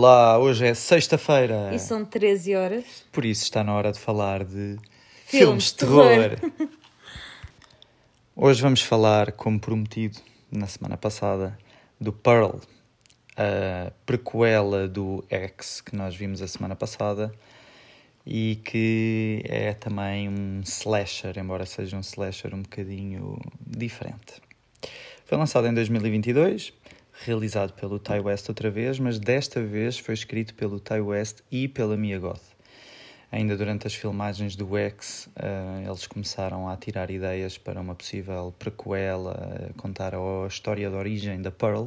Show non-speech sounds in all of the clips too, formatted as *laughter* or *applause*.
olá! Hoje é sexta-feira. E são 13 horas. Por isso está na hora de falar de Filmes de de terror. *laughs* Hoje vamos falar, como prometido na semana passada, do Pearl, a prequela do X que nós vimos a semana passada e que é também um slasher, embora seja um slasher um bocadinho diferente. Foi lançado em 2022, realizado pelo Ty West outra vez, mas desta vez foi escrito pelo Ty West e pela Mia Goth. Ainda durante as filmagens do X, eh, eles começaram a tirar ideias para uma possível prequela, a contar a história de origem da Pearl.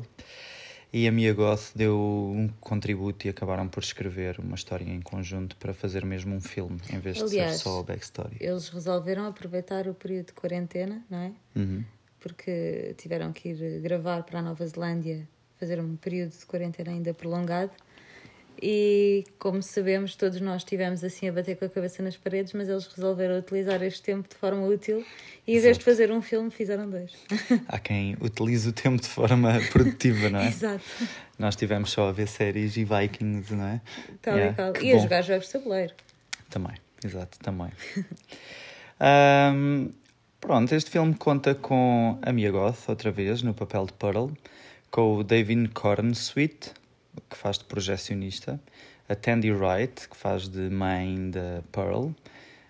E a Mia Goth deu um contributo e acabaram por escrever uma história em conjunto para fazer mesmo um filme, em vez de Aliás, ser só a backstory. Eles resolveram aproveitar o período de quarentena, não é? Uhum. Porque tiveram que ir gravar para a Nova Zelândia, fazer um período de quarentena ainda prolongado. E, como sabemos, todos nós estivemos assim a bater com a cabeça nas paredes, mas eles resolveram utilizar este tempo de forma útil e, em vez de fazer um filme, fizeram dois. *laughs* Há quem utilize o tempo de forma produtiva, não é? Exato. Nós tivemos só a ver séries e Vikings, não é? Tal Yeah, e qual. que E a bom. jogar jogos de tabuleiro. Também, exato, também. *laughs* Ahm, pronto, este filme conta com a Mia Goth, outra vez, no papel de Pearl, com o David Cornsweet, que faz de projecionista, a Tandy Wright, que faz de mãe da Pearl,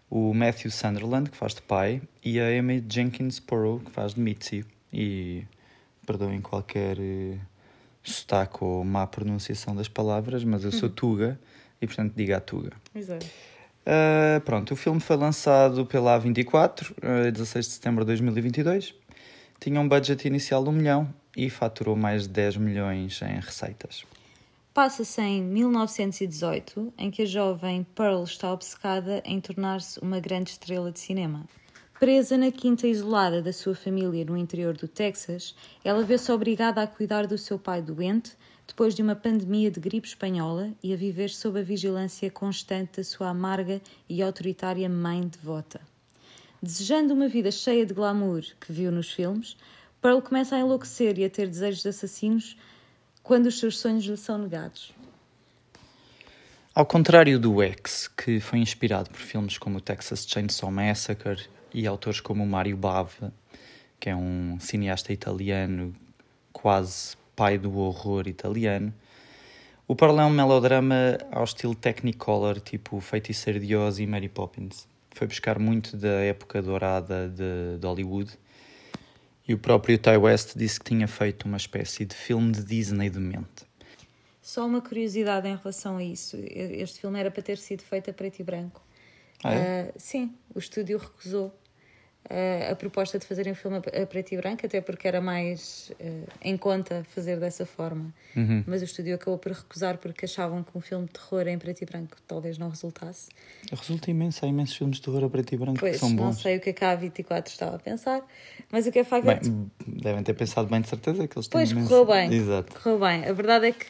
o Matthew Sunderland, que faz de pai, e a Amy Jenkins Porrow, que faz de Mitzi. E perdoem qualquer eh, sotaque ou má pronunciação das palavras, mas eu sou Tuga e, portanto, diga a Tuga. Exato. Uh, pronto, o filme foi lançado pela A24, uh, 16 de setembro de 2022. Tinha um budget inicial de 1 milhão e faturou mais de 10 milhões em receitas. Passa-se em 1918, em que a jovem Pearl está obcecada em tornar-se uma grande estrela de cinema. Presa na quinta isolada da sua família no interior do Texas, ela vê-se obrigada a cuidar do seu pai doente depois de uma pandemia de gripe espanhola e a viver sob a vigilância constante da sua amarga e autoritária mãe devota. Desejando uma vida cheia de glamour que viu nos filmes, Pearl começa a enlouquecer e a ter desejos de assassinos quando os seus sonhos lhe são negados. Ao contrário do X, que foi inspirado por filmes como o Texas Chainsaw Massacre e autores como Mario Bava, que é um cineasta italiano quase pai do horror italiano, o Pearl é um melodrama ao estilo Technicolor, tipo Feiticeiro de Oz e Mary Poppins. Foi buscar muito da época dourada de, de Hollywood. E o próprio Ty West disse que tinha feito uma espécie de filme de Disney de mente. Só uma curiosidade em relação a isso: este filme era para ter sido feito a preto e branco. Ah, é? Ah, sim, o estúdio recusou ah, a proposta de fazerem um filme a preto e branco, até porque era mais ah, em conta fazer dessa forma. Uhum. Mas o estúdio acabou por recusar porque achavam que um filme de terror em preto e branco talvez não resultasse. Resulta imenso, há imensos filmes de terror a preto e branco Pois, que são não bons. sei o que é que a A24 estava a pensar, mas o que é facto é que Bem, devem ter pensado bem de certeza que eles têm Pois, imenso- correu bem. Exato. Correu bem. A verdade é que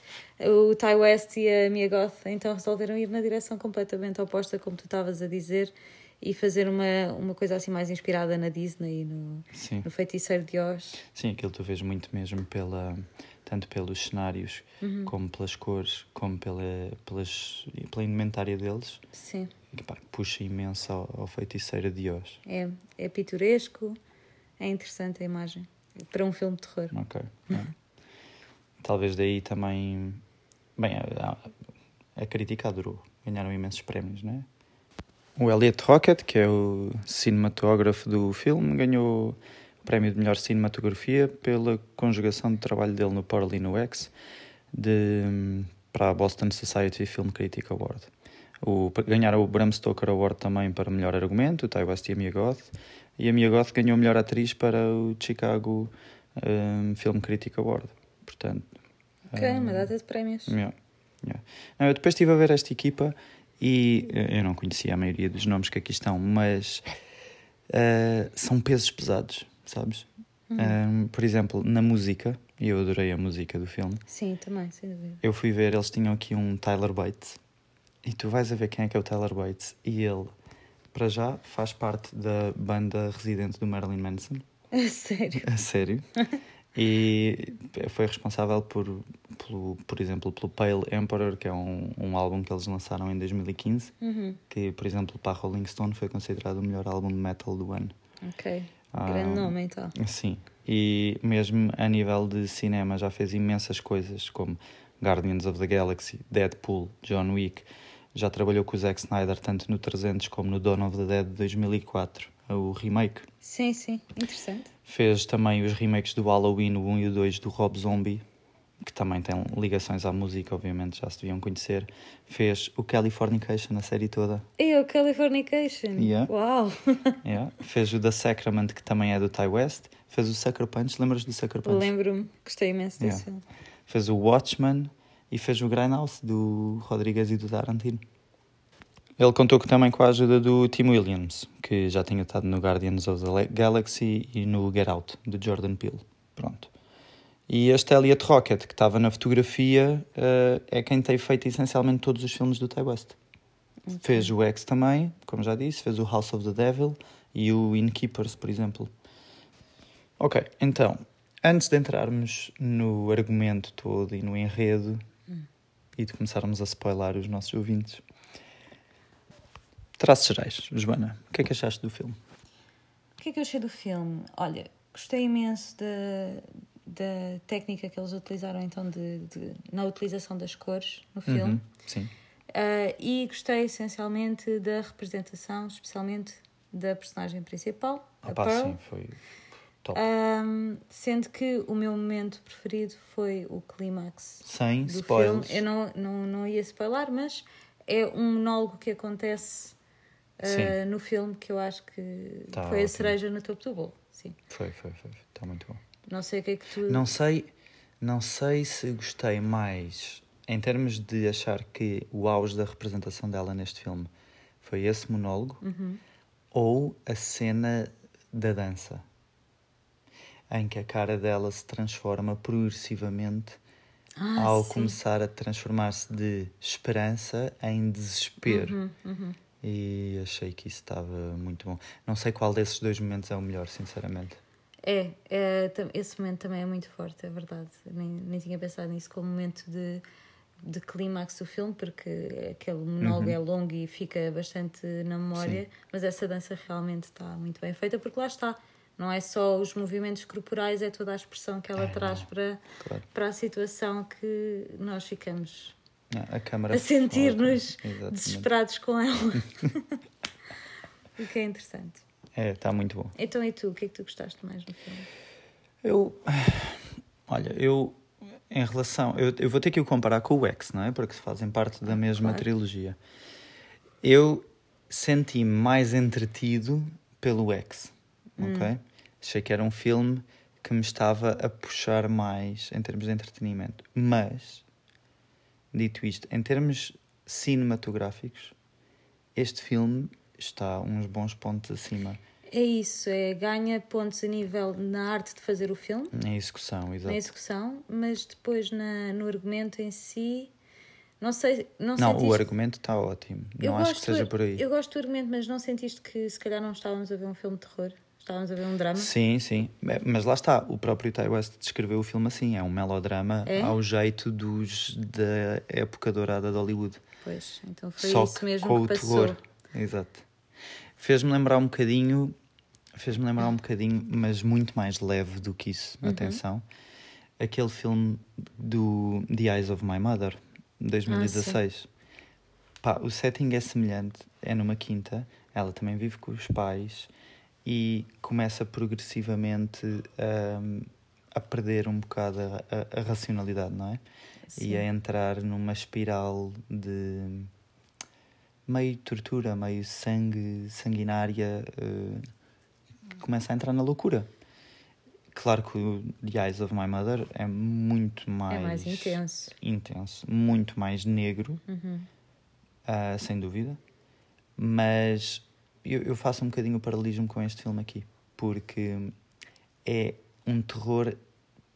o Ty West e a Mia Goth então resolveram ir na direção completamente oposta, como tu estavas a dizer, e fazer uma, uma coisa assim mais inspirada na Disney e no, Sim. no Feiticeiro de Oz. Sim, aquilo tu vês muito mesmo pela tanto pelos cenários Uhum. como pelas cores, como pela, pelas, pela indumentária deles, Sim, pá, puxa imenso ao, ao feiticeiro de Oz. é, é pitoresco, é interessante a imagem. Para um filme de terror. Ok. é. Talvez daí também. Bem, a, a, a crítica adorou. Ganharam imensos prémios, não é? O Elliot Rocket, que é o cinematógrafo do filme, ganhou o prémio de melhor cinematografia pela conjugação de trabalho dele no Pearl e no X de, para a Boston Society Film Critic Award. O, ganharam o Bram Stoker Award também para melhor argumento, o Ty West e a Mia Goth. E a Mia Goth ganhou melhor atriz para o Chicago um, Film Critic Award. Portanto, Ok, um, uma data de prémios. Yeah, yeah. Não, eu depois estive a ver esta equipa e eh, eu não conhecia a maioria dos nomes que aqui estão, mas eh, são pesos pesados, sabes? Um, por exemplo, na música, e eu adorei a música do filme, Sim, também, sem dúvida. eu fui ver, eles tinham aqui um Tyler Bates, e tu vais a ver quem é que é o Tyler Bates, e ele, para já, faz parte da banda residente do Marilyn Manson. *laughs* A sério. A sério. *laughs* E foi responsável por, pelo, por exemplo, pelo Pale Emperor, que é um, um álbum que eles lançaram em 2015, Uhum. que, por exemplo, para Rolling Stone foi considerado o melhor álbum de metal do ano. Ok. Ah, Grande nome, então. Sim, e mesmo a nível de cinema já fez imensas coisas, como Guardians of the Galaxy, Deadpool, John Wick. Já trabalhou com o Zack Snyder tanto no 300 como no Dawn of the Dead de 2004, o remake. Sim, sim. Interessante. Fez também os remakes do Halloween, o 1 e o 2 do Rob Zombie, que também tem ligações à música, obviamente já se deviam conhecer. Fez o Californication, a série toda. E o Californication. Yeah. Uau! *laughs* Yeah. Fez o The Sacrament, que também é do Ty West. Fez o Sucker Punch, lembras do Sucker Punch? Lembro-me. Gostei imenso desse Yeah. filme. Fez o Watchmen e fez o Grindhouse do Rodrigues e do Tarantino. Ele contou que também com a ajuda do Tim Williams, que já tinha estado no Guardians of the Galaxy e no Get Out, do Jordan Peele. Pronto. E este Elliot Rocket, que estava na fotografia, eh, é quem tem feito essencialmente todos os filmes do Ty West. Fez o X também, como já disse, fez o House of the Devil e o Innkeepers, por exemplo. Ok, então, antes de entrarmos no argumento todo e no enredo e de começarmos a spoiler os nossos ouvintes, traços gerais, Joana, o que é que achaste do filme? O que é que eu achei do filme? Olha, gostei imenso da, da técnica que eles utilizaram então de, de- na utilização das cores no filme. Uhum, sim. Ah, e gostei essencialmente da representação, especialmente da personagem principal, a Opa, Pearl. sim, foi Ahm, sendo que o meu momento preferido foi o clímax Sem do spoilers. filme. Eu não, não, não ia spoiler, mas é um monólogo que acontece Sim. no filme que eu acho que Tá foi a ótimo. cereja no topo do bolo. Sim. Foi, foi, foi. Está muito bom. Não sei o que é que tu. Não sei, não sei se gostei mais em termos de achar que o auge da representação dela neste filme foi esse monólogo Uhum. ou a cena da dança em que a cara dela se transforma progressivamente Ah, ao sim. começar a transformar-se de esperança em desespero. Uhum, uhum. E achei que isso estava muito bom. Não sei qual desses dois momentos é o melhor, sinceramente. É, é, esse momento também é muito forte, é verdade. Nem, nem tinha pensado nisso como momento de, de clímax do filme, porque aquele monólogo Uhum. é longo e fica bastante na memória, mas essa dança realmente está muito bem feita, porque lá está. Não é só os movimentos corporais, é toda a expressão que ela É, traz para, Claro. para a situação que nós ficamos A câmara a sentir-nos desesperados com ela. *laughs* o que é interessante. É, está muito bom. Então, e tu? O que é que tu gostaste mais no filme? Eu. *sighs* Olha, eu. Em relação. Eu, eu vou ter que o comparar com o X, não é? Porque fazem parte da mesma claro. trilogia. Eu senti-me mais entretido pelo X, ok? Achei que era um filme que me estava a puxar mais em termos de entretenimento. Mas, dito isto, em termos cinematográficos, este filme está uns bons pontos acima É isso, é ganha pontos a nível na arte de fazer o filme, na execução, exato. na execução, mas depois na, no argumento em si, não sei, não, Não, sentiste... o argumento está ótimo. Eu não acho que seja por aí. Eu gosto do argumento, mas não sentiste que se calhar não estávamos a ver um filme de terror? Estávamos a ver um drama? Sim, sim. Mas lá está, o próprio Ty West descreveu o filme assim: é um melodrama É? ao jeito dos da época dourada de Hollywood. Pois, então foi Só isso que mesmo com que o passou. terror. Exato. Fez-me lembrar um bocadinho, fez-me lembrar um bocadinho, mas muito mais leve do que isso. Uhum. Atenção. Aquele filme do The Eyes of My Mother, de 2016. Pá, o setting é semelhante, é numa quinta, ela também vive com os pais e começa progressivamente hum, a perder um bocado a, a- a racionalidade, não é? Sim. E a entrar numa espiral de meio tortura, meio sangue, sanguinária, que começa a entrar na loucura. Claro que o The Eyes of My Mother é muito mais, É mais intenso. intenso, muito mais negro, Uhum. ah, sem dúvida. Mas eu, eu faço um bocadinho o paralelismo com este filme aqui, porque é um terror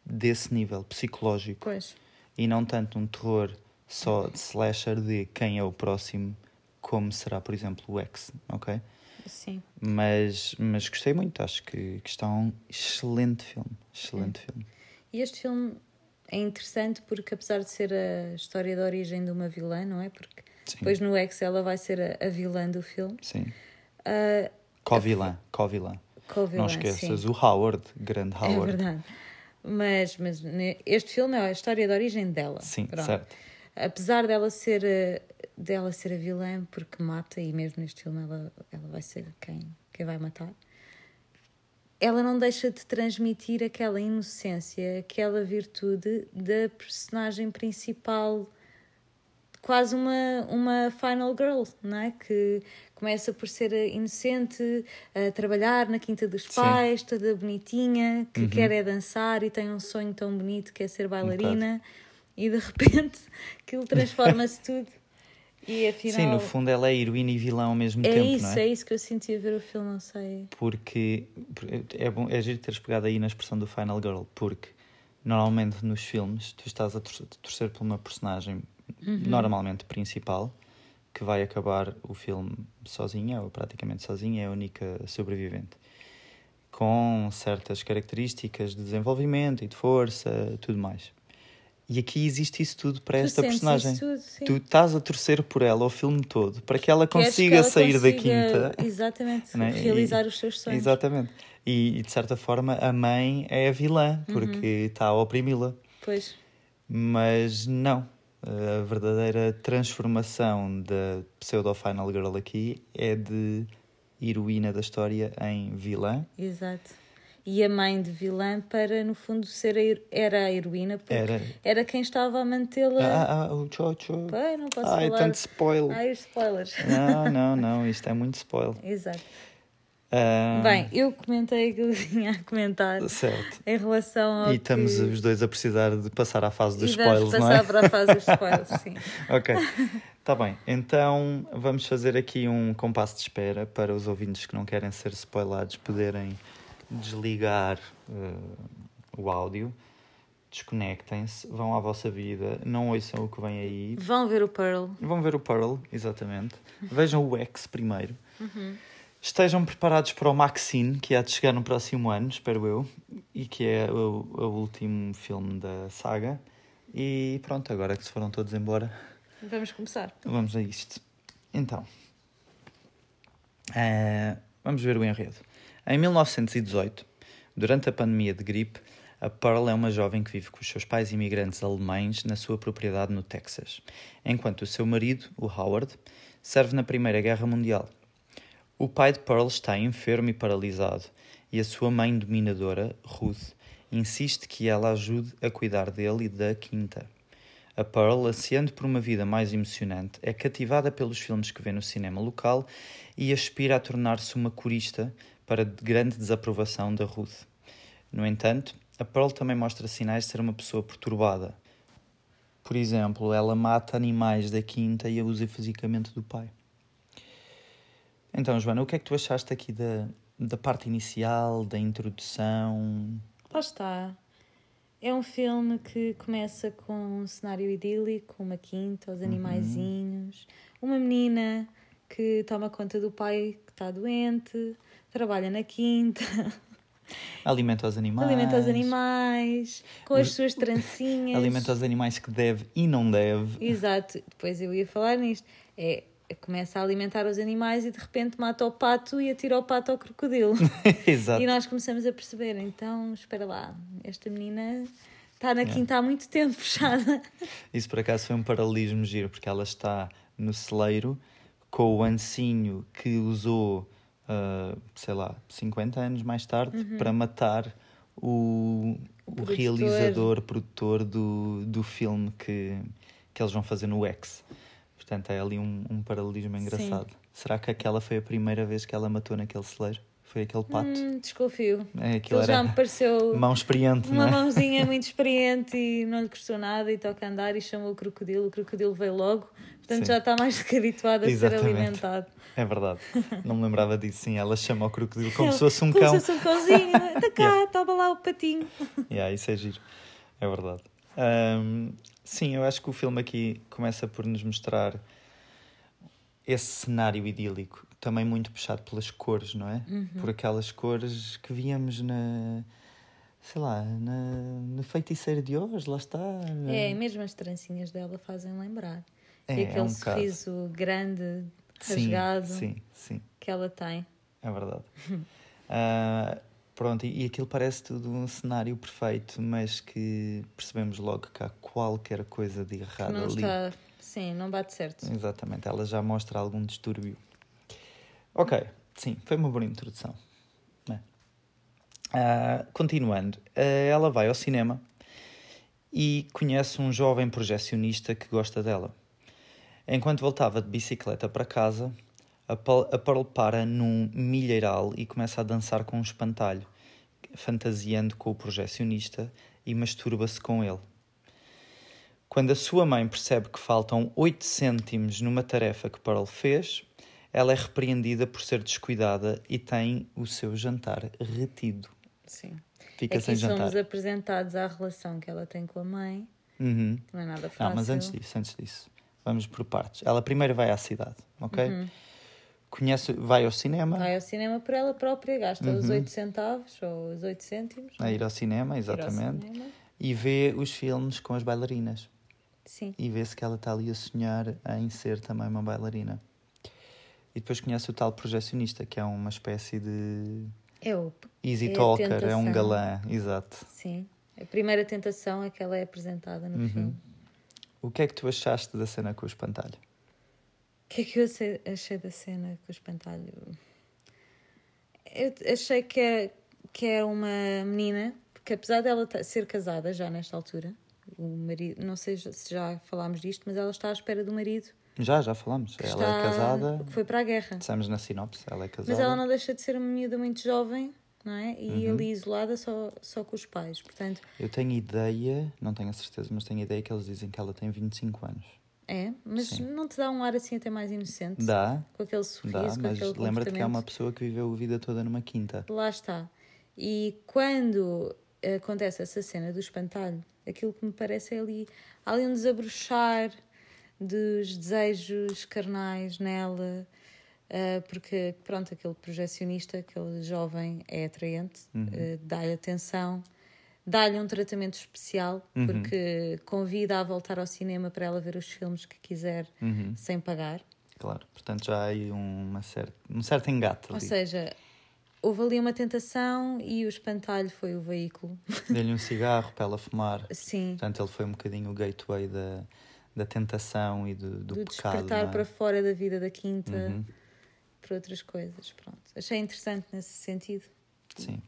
desse nível, psicológico, Pois, e não tanto um terror só de slasher de quem é o próximo, como será, por exemplo, o X, ok? sim. Mas, mas gostei muito, acho que, que está um excelente filme, excelente filme. E este filme é interessante porque, apesar de ser a história de origem de uma vilã, não é? Porque Sim. depois no X ela vai ser a, a vilã do filme. Sim. Uh, Co-vilã, co-vilã. co-vilã, Não esqueças sim. o Howard, grande É Howard. verdade. Mas, mas este filme é a história de origem dela. Sim, Pronto. certo. Apesar dela ser, eh, dela ser a vilã, porque mata, e mesmo neste filme ela, ela vai ser quem, quem vai matar, ela não deixa de transmitir aquela inocência, aquela virtude da personagem principal, quase uma, uma final girl, não é? Que começa por ser inocente, a trabalhar na quinta dos Sim. pais, toda bonitinha, que quer é dançar e tem um sonho tão bonito que é ser bailarina, e de repente *laughs* aquilo transforma-se tudo. E afinal. Sim, no fundo ela é heroína e vilã ao mesmo é tempo, isso, não é? é? isso que eu senti a ver o filme, não sei. Porque é bom, é giro teres pegado aí na expressão do Final Girl, porque normalmente nos filmes tu estás a torcer, torcer por uma personagem Uhum. normalmente principal que vai acabar o filme sozinha ou praticamente sozinha, é a única sobrevivente. Com certas características de desenvolvimento e de força, tudo mais. E aqui existe isso tudo para Tu esta personagem. isso tudo. Tu estás a torcer por ela o filme todo para que ela Queres consiga que ela sair da consiga, quinta. Exatamente, né? realizar E- os seus sonhos. Exatamente. E, e, de certa forma a mãe é a vilã porque Uhum. está a oprimi-la. Pois, Mas não. A verdadeira transformação da pseudo Final Girl aqui é de heroína da história em vilã. exato. E a mãe de vilã para, no fundo, ser a, era a heroína, porque era, Era. quem estava a mantê-la. Ah, ah, o Chocho. Pai, não posso Ai, falar. tanto spoiler. Ai, spoilers. Não, não, *laughs* não. Isto é muito spoiler. Exato. Ah, Bem, eu comentei que *laughs* tinha a comentar Certo. em relação ao E estamos que... os dois a precisar de passar à fase dos E spoilers, não passar é? para a fase dos *laughs* spoilers, sim. Ok, está bem. Então vamos fazer aqui um compasso de espera para os ouvintes que não querem ser spoilados poderem desligar eh, o áudio, desconectem-se, vão à vossa vida, não ouçam o que vem aí. Vão ver o Pearl. Vão ver o Pearl, exatamente. Vejam o X primeiro. Estejam preparados para o Maxine, que há de chegar no próximo ano, espero eu, e que é o, o último filme da saga. E pronto, agora que se foram todos embora, Vamos começar. Vamos a isto. Então, eh, vamos ver o enredo. Em 1918, durante a pandemia de gripe, a Pearl é uma jovem que vive com os seus pais imigrantes alemães na sua propriedade no Texas, enquanto o seu marido, o Howard, serve na Primeira Guerra Mundial. O pai de Pearl está enfermo e paralisado, e a sua mãe dominadora, Ruth, insiste que ela ajude a cuidar dele e da quinta. A Pearl, ansiando por uma vida mais emocionante, é cativada pelos filmes que vê no cinema local e aspira a tornar-se uma corista para de grande desaprovação da Ruth. No entanto, a Pearl também mostra sinais de ser uma pessoa perturbada. Por exemplo, ela mata animais da quinta e abusa fisicamente do pai. Então, Joana, o que é que tu achaste aqui da, da parte inicial, da introdução? Lá está. É um filme que começa com um cenário idílico, uma quinta, os animaizinhos, uma menina que toma conta do pai que está doente, trabalha na quinta, *laughs* Alimenta os animais. alimenta os animais, com as suas trancinhas. *laughs* Alimenta os animais que deve e não deve. Exato, depois eu ia falar nisto. É, começa a alimentar os animais e de repente mata o pato e atira o pato ao crocodilo. *laughs* Exato. E nós começamos a perceber, então, espera lá, esta menina está na quinta há muito tempo *laughs* fechada. Isso por acaso foi um paralelismo giro, porque ela está no celeiro com o ancinho que usou, ah, sei lá, 50 anos mais tarde para matar o, o, produtor. realizador, produtor do, do filme que, que eles vão fazer no X. Portanto, é ali um, um paralelismo engraçado. Será que aquela foi a primeira vez que ela matou naquele celeiro? Foi aquele pato? Hum, desconfio. É, aquilo Ele já me pareceu mão experiente, uma é? mãozinha *laughs* muito experiente e não lhe custou nada e toca a andar e chamou o crocodilo. O crocodilo veio logo, portanto Sim. já está mais do que habituado a Exatamente. ser alimentado. É verdade. Não me lembrava disso, sim. Ela chama o crocodilo como se fosse um Como cão. se fosse um cãozinho. Anda *laughs* cá, Yeah. toma lá o patinho. Yeah, isso é giro. É verdade. Ahm, sim, eu acho que o filme aqui começa por nos mostrar esse cenário idílico, também muito puxado pelas cores, não é? Por aquelas cores que víamos na sei lá, na, no feiticeiro de hoje, lá está. na- É, mesmo as trancinhas dela fazem lembrar. É, e é aquele um bocado. sorriso grande, Sim, rasgado Sim, sim, que ela tem. é verdade. *laughs* Ah, pronto, e, e aquilo parece tudo um cenário perfeito, mas que percebemos logo que há qualquer coisa de errado não ali. está. Sim, não bate certo. Exatamente, ela já mostra algum distúrbio. Ok, sim, foi uma boa introdução. Ah, continuando, ah, ela vai ao cinema e conhece um jovem projecionista que gosta dela. Enquanto voltava de bicicleta para casa, Pearl para num milheiral e começa a dançar com um espantalho, fantasiando com o projecionista e masturba-se com ele. Quando a sua mãe percebe que faltam 8 cêntimos numa tarefa que Pearl fez, ela é repreendida por ser descuidada e tem o seu jantar retido. Sim. Fica sem Aqui jantar. somos apresentados à relação que ela tem com a mãe. Uhum. Não é nada fácil. Não, mas antes disso, antes disso, vamos por partes. Ela primeiro vai à cidade, ok? Conhece, vai ao cinema. Vai ao cinema por ela própria, gasta os Uhum. 8 centavos ou os 8 cêntimos. a ir ao cinema, Ir ao exatamente, cinema. e vê os filmes com as bailarinas. Sim. E vê-se que ela está ali a sonhar em ser também uma bailarina. E depois conhece o tal projecionista, que é uma espécie de É o. easy É talker, é um galã, exato. Sim. A primeira tentação é que ela é apresentada no Uhum. filme. O que é que tu achaste da cena com o espantalho? O que é que eu achei, achei da cena com o espantalho? Eu achei que era, que era uma menina, porque apesar dela ser casada já nesta altura, o marido, não sei se já falámos disto, mas ela está à espera do marido Já, já falamos. que ela está, é casada, foi para a guerra. dissemos na sinopse, ela é casada. Mas ela não deixa de ser uma miúda muito jovem, não é? E Uhum. ali isolada só, só com os pais. Portanto, Eu tenho ideia, não tenho a certeza, mas tenho ideia que eles dizem que ela tem 25 anos. É, mas Sim. não te dá um ar assim até mais inocente? Dá, Com aquele sorriso, dá, com mas aquele lembra-te que é uma pessoa que viveu a vida toda numa quinta. Lá está. E quando acontece essa cena do espantalho, aquilo que me parece é ali, há ali um desabrochar dos desejos carnais nela, ah, porque, pronto, aquele projecionista, aquele jovem é atraente, Uhum. ah, dá-lhe atenção, dá-lhe um tratamento especial, Uhum. porque convida a voltar ao cinema para ela ver os filmes que quiser Uhum, sem pagar. claro, portanto já há aí uma certa, um certo engate Ou ali. seja, houve ali uma tentação e o espantalho foi o veículo. *laughs* Deu-lhe um cigarro para ela fumar. Sim, Portanto, ele foi um bocadinho o gateway da, da tentação e do, do, do pecado. despertar é? para fora da vida da quinta Uhum, para outras coisas. Pronto. Achei interessante nesse sentido. sim.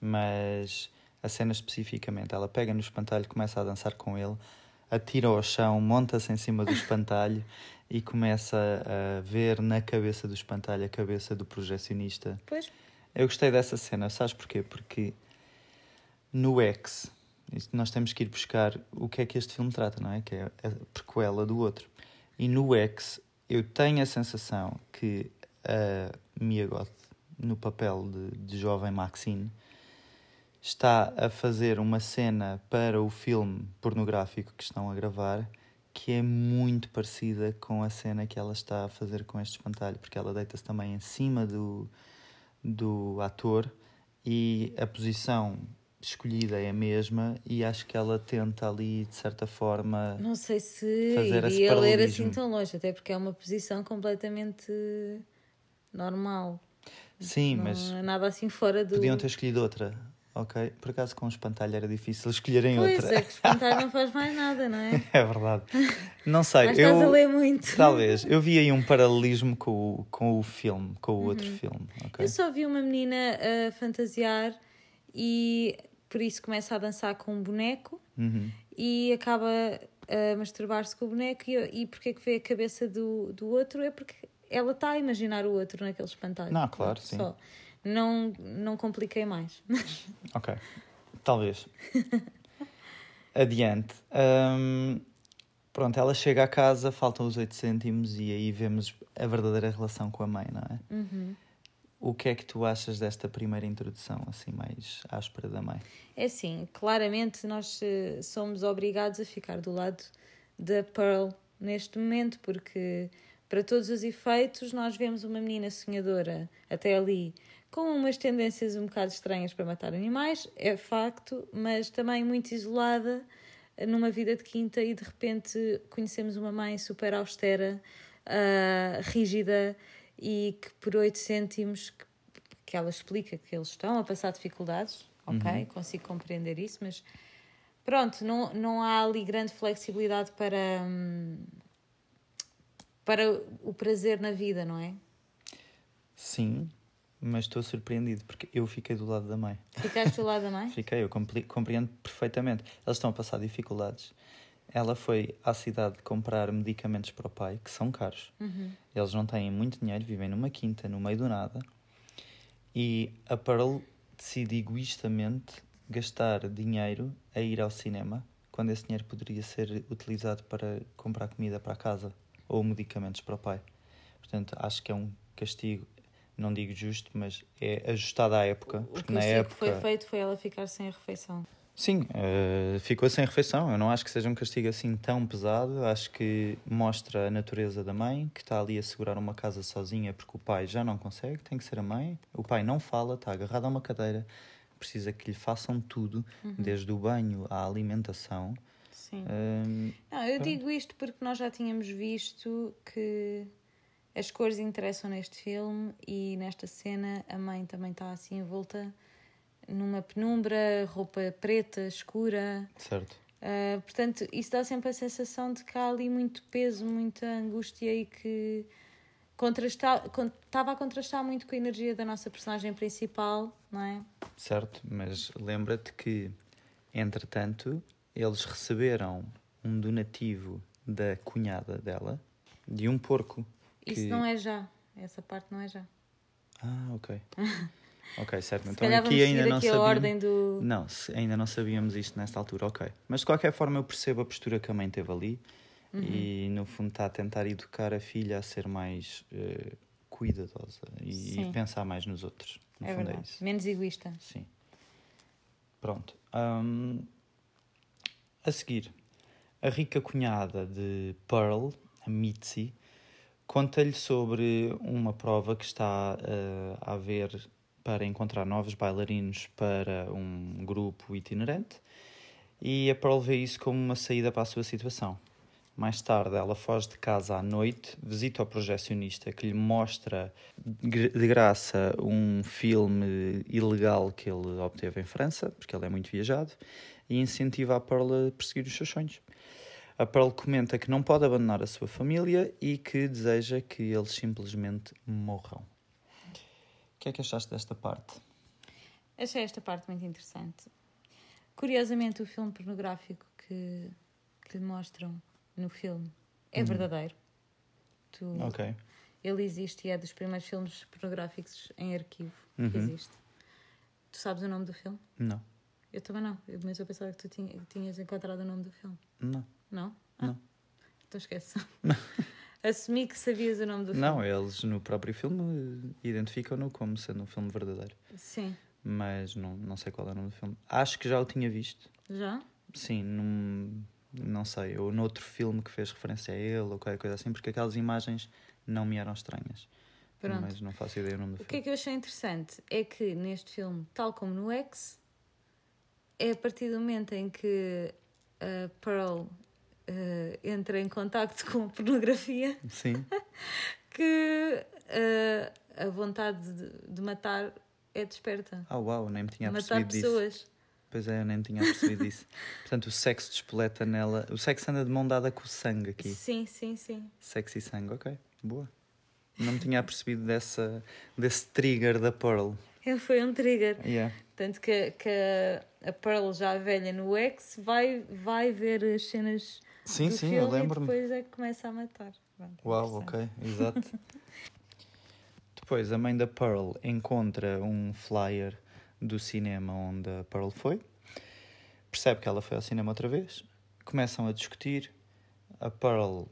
Mas a cena especificamente, ela pega no espantalho, começa a dançar com ele, atira ao chão, monta-se em cima do espantalho *laughs* e começa a ver na cabeça do espantalho a cabeça do projecionista. Pois, Eu gostei dessa cena, sabes porquê? Porque no X, nós temos que ir buscar o que é que este filme trata, não é? Que é a prequela do outro. E no X, eu tenho a sensação que a Mia Goth, no papel de, de jovem Maxine, está a fazer uma cena para o filme pornográfico que estão a gravar que é muito parecida com a cena que ela está a fazer com este espantalho, porque ela deita-se também em cima do, do ator e a posição escolhida é a mesma e acho que ela tenta ali de certa forma não sei se Fazer iria ler assim tão longe, até porque é uma posição completamente normal. sim não mas é nada assim fora do. podiam ter escolhido outra ok por acaso com o espantalho era difícil escolherem Pois outra é que o *laughs* espantalho não faz mais nada, não é? é verdade não sei Mas eu estás a ler muito. talvez eu vi aí um paralelismo com o, com o filme com o outro filme ok Eu só vi uma menina a fantasiar e por isso começa a dançar com um boneco Uhum. e acaba a masturbar-se com o boneco. E, e porque é que vê a cabeça do, do outro? É porque ela está a imaginar o outro naquele espantalho. Não, claro, sim. Só. Não, não compliquei mais. *laughs* Ok, talvez. *laughs* Adiante. Hum, pronto, ela chega à casa, faltam os 8 cêntimos e aí vemos a verdadeira relação com a mãe, não é? Uhum. O que é que tu achas desta primeira introdução, assim, mais áspera da mãe? É assim, claramente nós eh, somos obrigados a ficar do lado da Pearl neste momento, porque para todos os efeitos, nós vemos uma menina sonhadora até ali com umas tendências um bocado estranhas para matar animais, é facto, mas também muito isolada numa vida de quinta e de repente conhecemos uma mãe super austera, uh, rígida e que por 8 cêntimos que, que ela explica que eles estão a passar dificuldades, ok, uhum. consigo compreender isso, mas pronto, não, não há ali grande flexibilidade para, hum, para o prazer na vida, não é? Sim, mas estou surpreendido porque eu fiquei do lado da mãe. Ficaste do lado da mãe? *laughs* fiquei, eu compreendo perfeitamente. Eles estão a passar dificuldades. Ela foi à cidade comprar medicamentos para o pai, que são caros. Uhum. Eles não têm muito dinheiro, vivem numa quinta, no meio do nada. E a Pearl decide egoístamente gastar dinheiro a ir ao cinema, quando esse dinheiro poderia ser utilizado para comprar comida para a casa ou medicamentos para o pai. Portanto, acho que é um castigo não digo justo, mas é ajustado à época. O que na época que foi feito foi ela ficar sem a refeição. Sim, uh, ficou sem refeição. Eu não acho que seja um castigo assim tão pesado. Acho que mostra a natureza da mãe, que está ali a segurar uma casa sozinha porque o pai já não consegue, tem que ser a mãe. O pai não fala, está agarrado a uma cadeira, precisa que lhe façam tudo, uhum. desde o banho à alimentação. Sim. Não, eu digo isto porque nós já tínhamos visto que as cores interessam neste filme e nesta cena a mãe também está assim envolta numa penumbra, roupa preta, escura. Certo. Uh, portanto, isso dá sempre a sensação de que há ali muito peso, muita angústia e que estava a contrastar muito com a energia da nossa personagem principal, não é? Certo, mas lembra-te que, entretanto, eles receberam um donativo da cunhada dela de um porco. Isso não é já. Essa parte não é já. Ah, ok. *laughs* ok, certo. então aqui ainda não aqui sabíamos. ordem do... Não, ainda não sabíamos isto nesta altura, ok. Mas de qualquer forma eu percebo a postura que a mãe teve ali uhum. e no fundo está a tentar educar a filha a ser mais uh, cuidadosa e, e, pensar mais nos outros. No é fundo é verdade. é isso. Menos egoísta. Sim. Pronto. Um, a seguir, a rica cunhada de Pearl, a Mitzi, Conta-lhe sobre uma prova que está uh, a haver para encontrar novos bailarinos para um grupo itinerante e a Pearl vê isso como uma saída para a sua situação. Mais tarde, ela foge de casa à noite, visita o projecionista que lhe mostra de graça um filme ilegal que ele obteve em França, porque ele é muito viajado, e incentiva a Pearl a perseguir os seus sonhos. A Pearl comenta que não pode abandonar a sua família e que deseja que eles simplesmente morram. O que é que achaste desta parte? Achei esta parte muito interessante. Curiosamente, o filme pornográfico que, que mostram no filme é hum. verdadeiro. Tu, ok. Ele existe e é dos primeiros filmes pornográficos em arquivo uhum. que existe. Tu sabes o nome do filme? Não. Eu também não, mas eu pensava que tu tinhas encontrado o nome do filme. Não. Não? Ah, não. Então esquece. *laughs* Assumi que sabias o nome do filme. Não, eles no próprio filme identificam-no como sendo um filme verdadeiro. Sim. Mas não, não sei qual é o nome do filme. Acho que já o tinha visto. Já? Sim, num, não sei, ou noutro filme que fez referência a ele ou qualquer coisa assim, porque aquelas imagens não me eram estranhas. Pronto. Mas não faço ideia do nome do o filme. O que é que eu achei interessante é que neste filme, tal como no X, é a partir do momento em que a Pearl uh, entra em contacto com pornografia Sim. *laughs* que uh, a vontade de, de, matar é desperta. Ah, uau, nem me tinha matar percebido pessoas. Disso. Pois é, eu nem me tinha percebido isso. *laughs* Portanto, o sexo despoleta nela. O sexo anda de mão dada com o sangue aqui. Sim, sim, sim. Sexo e sangue, ok. Boa. Não me tinha percebido dessa, desse trigger da Pearl. Ele foi um trigger. Yeah. Tanto que, que a Pearl, já velha no X, vai, vai ver as cenas sim, sim, eu lembro e depois é que começa a matar. Pronto, Uau, ok, *laughs* exato. depois a mãe da Pearl encontra um flyer do cinema onde a Pearl foi, percebe que ela foi ao cinema outra vez, começam a discutir, a Pearl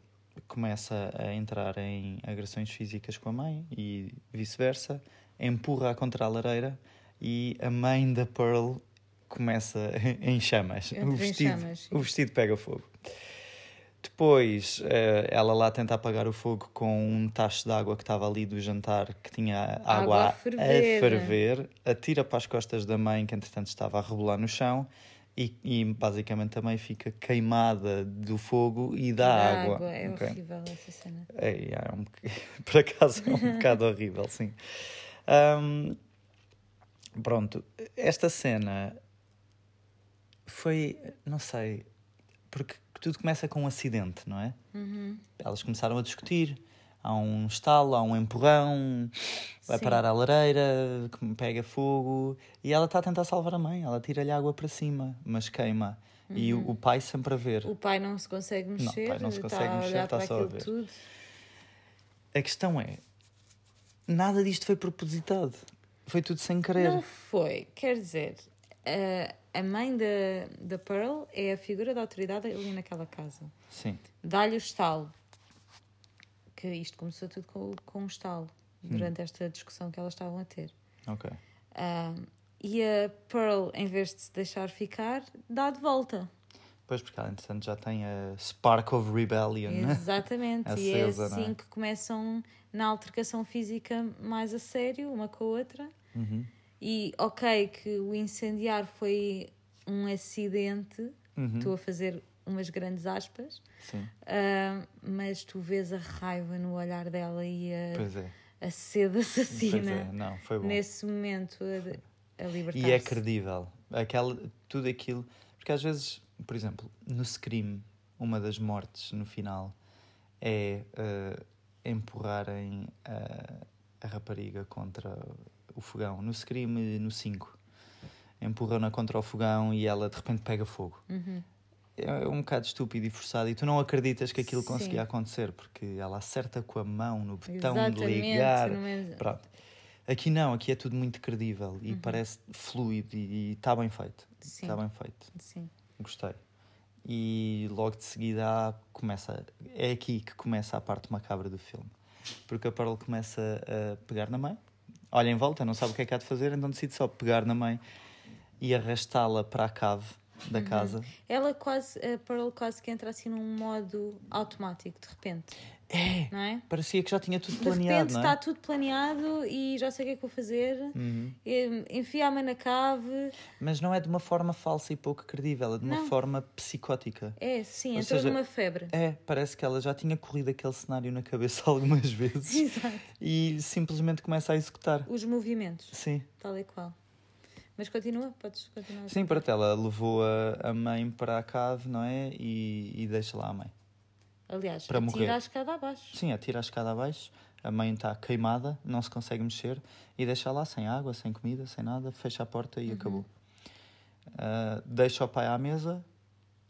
começa a entrar em agressões físicas com a mãe e vice-versa, empurra-a contra a lareira e a mãe da Pearl começa *laughs* em chamas. o vestido, chamas, o vestido pega fogo. Depois, eh, ela lá tenta apagar o fogo com um tacho de água que estava ali do jantar, que tinha água, Água a a ferver. ferver, atira para as costas da mãe, que entretanto estava a rebolar no chão, e, e basicamente também fica queimada do fogo e da Da água. É ok? horrível essa cena. É, é um, *laughs* por acaso é um *laughs* bocado horrível, sim. Ahm, pronto, esta cena foi, não sei, porque tudo começa com um acidente, não é? Uhum. Elas começaram a discutir. Há um estalo, há um empurrão, vai Sim. parar à lareira, que pega fogo e ela está a tentar salvar a mãe. Ela tira-lhe água para cima, mas queima. E o, o pai sempre a ver. Uhum. O pai não se consegue mexer, pai não se está consegue a mexer, está só a ver. tudo. A questão é: nada disto foi propositado. Foi tudo sem querer. Não foi, quer dizer, a, a mãe da, da Pearl é a figura da autoridade ali naquela casa. Sim. Dá-lhe o estalo. Que isto começou tudo com, com um estalo, Hum. durante esta discussão que elas estavam a ter. Ok. Ah, e a Pearl, em vez de se deixar ficar, dá de volta. Pois, porque ela, entretanto, já tem a Spark of Rebellion, né? Exatamente. *laughs* e é é? assim que começam na altercação física mais a sério, uma com a outra. Uhum. E ok, que o incendiar foi um acidente, Uhum. estou a fazer umas grandes aspas, ah, mas tu vês a raiva no olhar dela e a, é. a sede Pois assassina é. Não, foi bom. nesse momento a, a libertar-se. E é credível. Aquela, tudo aquilo. Porque às vezes, por exemplo, no Scream, uma das mortes no final é eh, empurrarem a, a rapariga contra o fogão. No Scream, no 5, empurram-na contra o fogão e ela de repente pega fogo. Uhum. É um bocado estúpido e forçado e tu não acreditas que aquilo Sim. conseguia acontecer porque ela acerta com a mão no botão de Exatamente, ligar. no mesmo- Pronto. Aqui não, aqui é tudo muito credível e parece fluido e está bem feito. Uhum. Está bem feito. Sim. Gostei. E logo de seguida começa. É aqui que começa a parte macabra do filme. Porque a Pearl começa a pegar na mãe, olha em volta, não sabe o que é que há de fazer, então decide só pegar na mãe e arrastá-la para a cave da Uhum. casa. Ela quase, a Pearl quase que entra assim num modo automático, de repente, É! não é? Parecia que já tinha tudo De planeado, repente não é? está tudo planeado e já sei o que é que vou fazer. Uhum. Em- Enfia a mãe na cave. Mas não é de uma forma falsa e pouco credível, é de uma Não. forma psicótica. É, sim, Ou entrou seja, numa febre. É, parece que ela já tinha corrido aquele cenário na cabeça *laughs* algumas vezes Exato. e simplesmente começa a executar. Os movimentos, Sim. tal e qual. Mas continua, podes continuar. Sim, para ela levou a, a mãe para a cave, não é? E, e deixa lá a mãe. Aliás, para atira morrer. a escada abaixo. Sim, atira a escada abaixo, a mãe está queimada, não se consegue mexer e deixa lá sem água, sem comida, sem nada, fecha a porta Uhum. e acabou. Ah, deixa o pai à mesa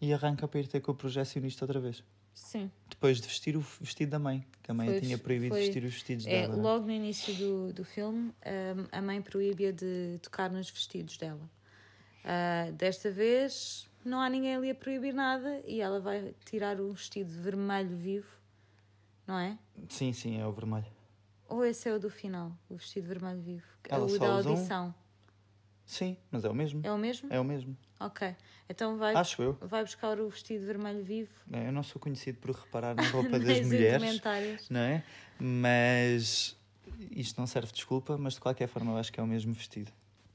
e arranca para ir ter com o projecionista outra vez. Sim. Depois de vestir o vestido da mãe, que a mãe Foi- tinha proibido foi- vestir os vestidos É, dela. é? logo no início do, do filme, hum, a mãe proíbe-a de tocar nos vestidos dela. Ah, desta vez, não há ninguém ali a proibir nada e ela vai tirar o vestido vermelho vivo, não é? Sim, sim, é o vermelho. Ou esse é o do final, o vestido vermelho vivo? Ela o da usa um? audição. Sim, mas é o mesmo. É o mesmo? É o mesmo. Ok. Então vai, Acho eu. vai buscar o vestido vermelho vivo. Eu não sou conhecido por reparar na *laughs* roupa das mulheres, não é? Mas isto não serve de desculpa, mas de qualquer forma eu acho que é o mesmo vestido.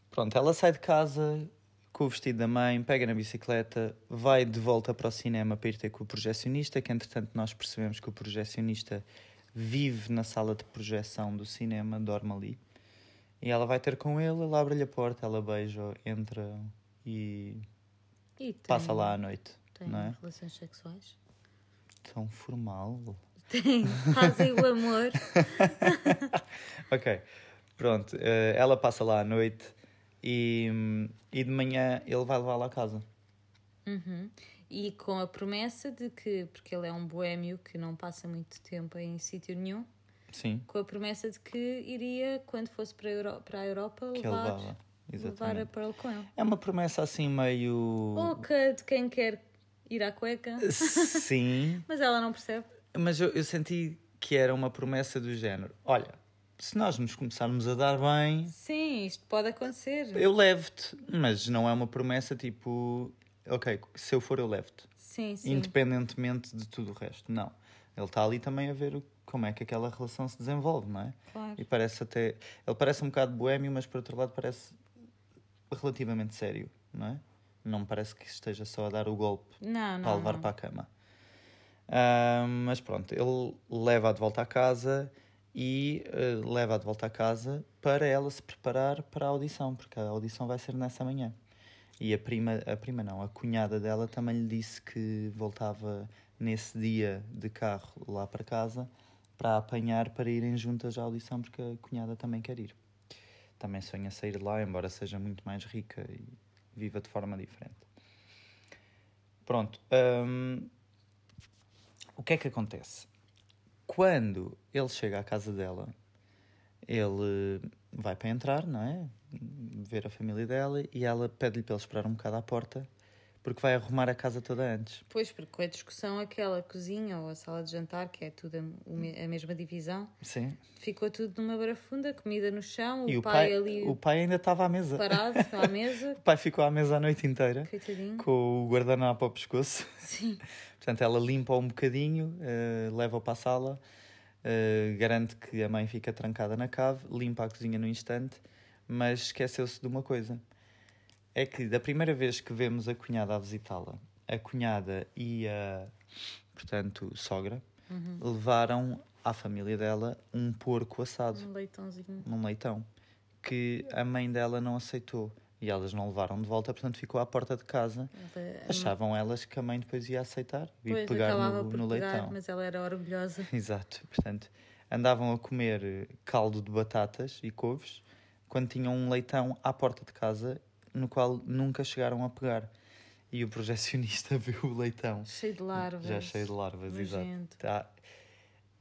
Pronto, ela sai de casa com o vestido da mãe, pega na bicicleta, vai de volta para o cinema para ir ter com o projecionista, que entretanto nós percebemos que o projecionista vive na sala de projeção do cinema, dorme ali. E ela vai ter com ele, ele abre-lhe a porta, ela beija, entra e E tem, passa lá à noite, Tem não é? relações sexuais. Tão formal. Tem. *laughs* Fazem o amor. *laughs* Ok, pronto. eh, ela passa lá à noite e, e de manhã ele vai levá-la a casa. Uhum. E com a promessa de que, porque ele é um boémio que não passa muito tempo em sítio nenhum, Sim, com a promessa de que iria, quando fosse para a, Euro- para a Europa, levar, levar a. Pearl com ele. É uma promessa assim meio. Oca de quem quer ir à cueca, Sim, *laughs* mas ela não percebe. mas eu, eu senti que era uma promessa do género. Olha, se nós nos começarmos a dar bem, Sim, isto pode acontecer. eu levo-te. Mas não é uma promessa tipo. ok, se eu for eu levo-te. Sim, sim. Independentemente de tudo o resto. Não. Ele está ali também a ver como é que aquela relação se desenvolve, não é? Claro. E parece até. Ele parece um bocado boémio, mas por outro lado parece relativamente sério, não é? Não me parece que esteja só a dar o golpe Não, não. para levar não. para a cama. Ah, mas pronto, ele leva-a de volta à casa e eh, leva-a de volta à casa para ela se preparar para a audição, porque a audição vai ser nessa manhã. E a prima, a prima não, a cunhada dela também lhe disse que voltava nesse dia de carro lá para casa para apanhar para irem juntas à audição, porque a cunhada também quer ir. Também sonha sair de lá, embora seja muito mais rica e viva de forma diferente. Pronto. hum, o que é que acontece? Quando ele chega à casa dela, ele vai para entrar, não é? Ver a família dela e ela pede-lhe para ele esperar um bocado à porta porque vai arrumar a casa toda antes. Pois, porque com a discussão, aquela cozinha ou a sala de jantar, que é tudo a, o a mesma divisão, Sim. ficou tudo numa barafunda, comida no chão, e o pai, ali o pai ainda estava à mesa. parado *laughs* à mesa. O pai ficou à mesa a noite inteira Coitadinho. com o guardanapo ao pescoço. Sim. *laughs* Portanto, ela limpa um bocadinho, eh, leva-o para a sala, eh, garante que a mãe fica trancada na cave, limpa a cozinha no instante, mas esqueceu-se de uma coisa. É que da primeira vez que vemos a cunhada a visitá-la, a cunhada e a, portanto, sogra, levaram à família dela um porco assado Um leitãozinho. num leitão que a mãe dela não aceitou e elas não levaram de volta, portanto ficou à porta de casa. Ela- Achavam elas que a mãe depois ia aceitar e pegar no, no pegar, leitão. mas ela era orgulhosa. *laughs* Exato, portanto andavam a comer caldo de batatas e couves quando tinham um leitão à porta de casa no qual nunca chegaram a pegar. E o projecionista *laughs* viu o leitão Cheio de larvas. já cheio de larvas, exato. Tá.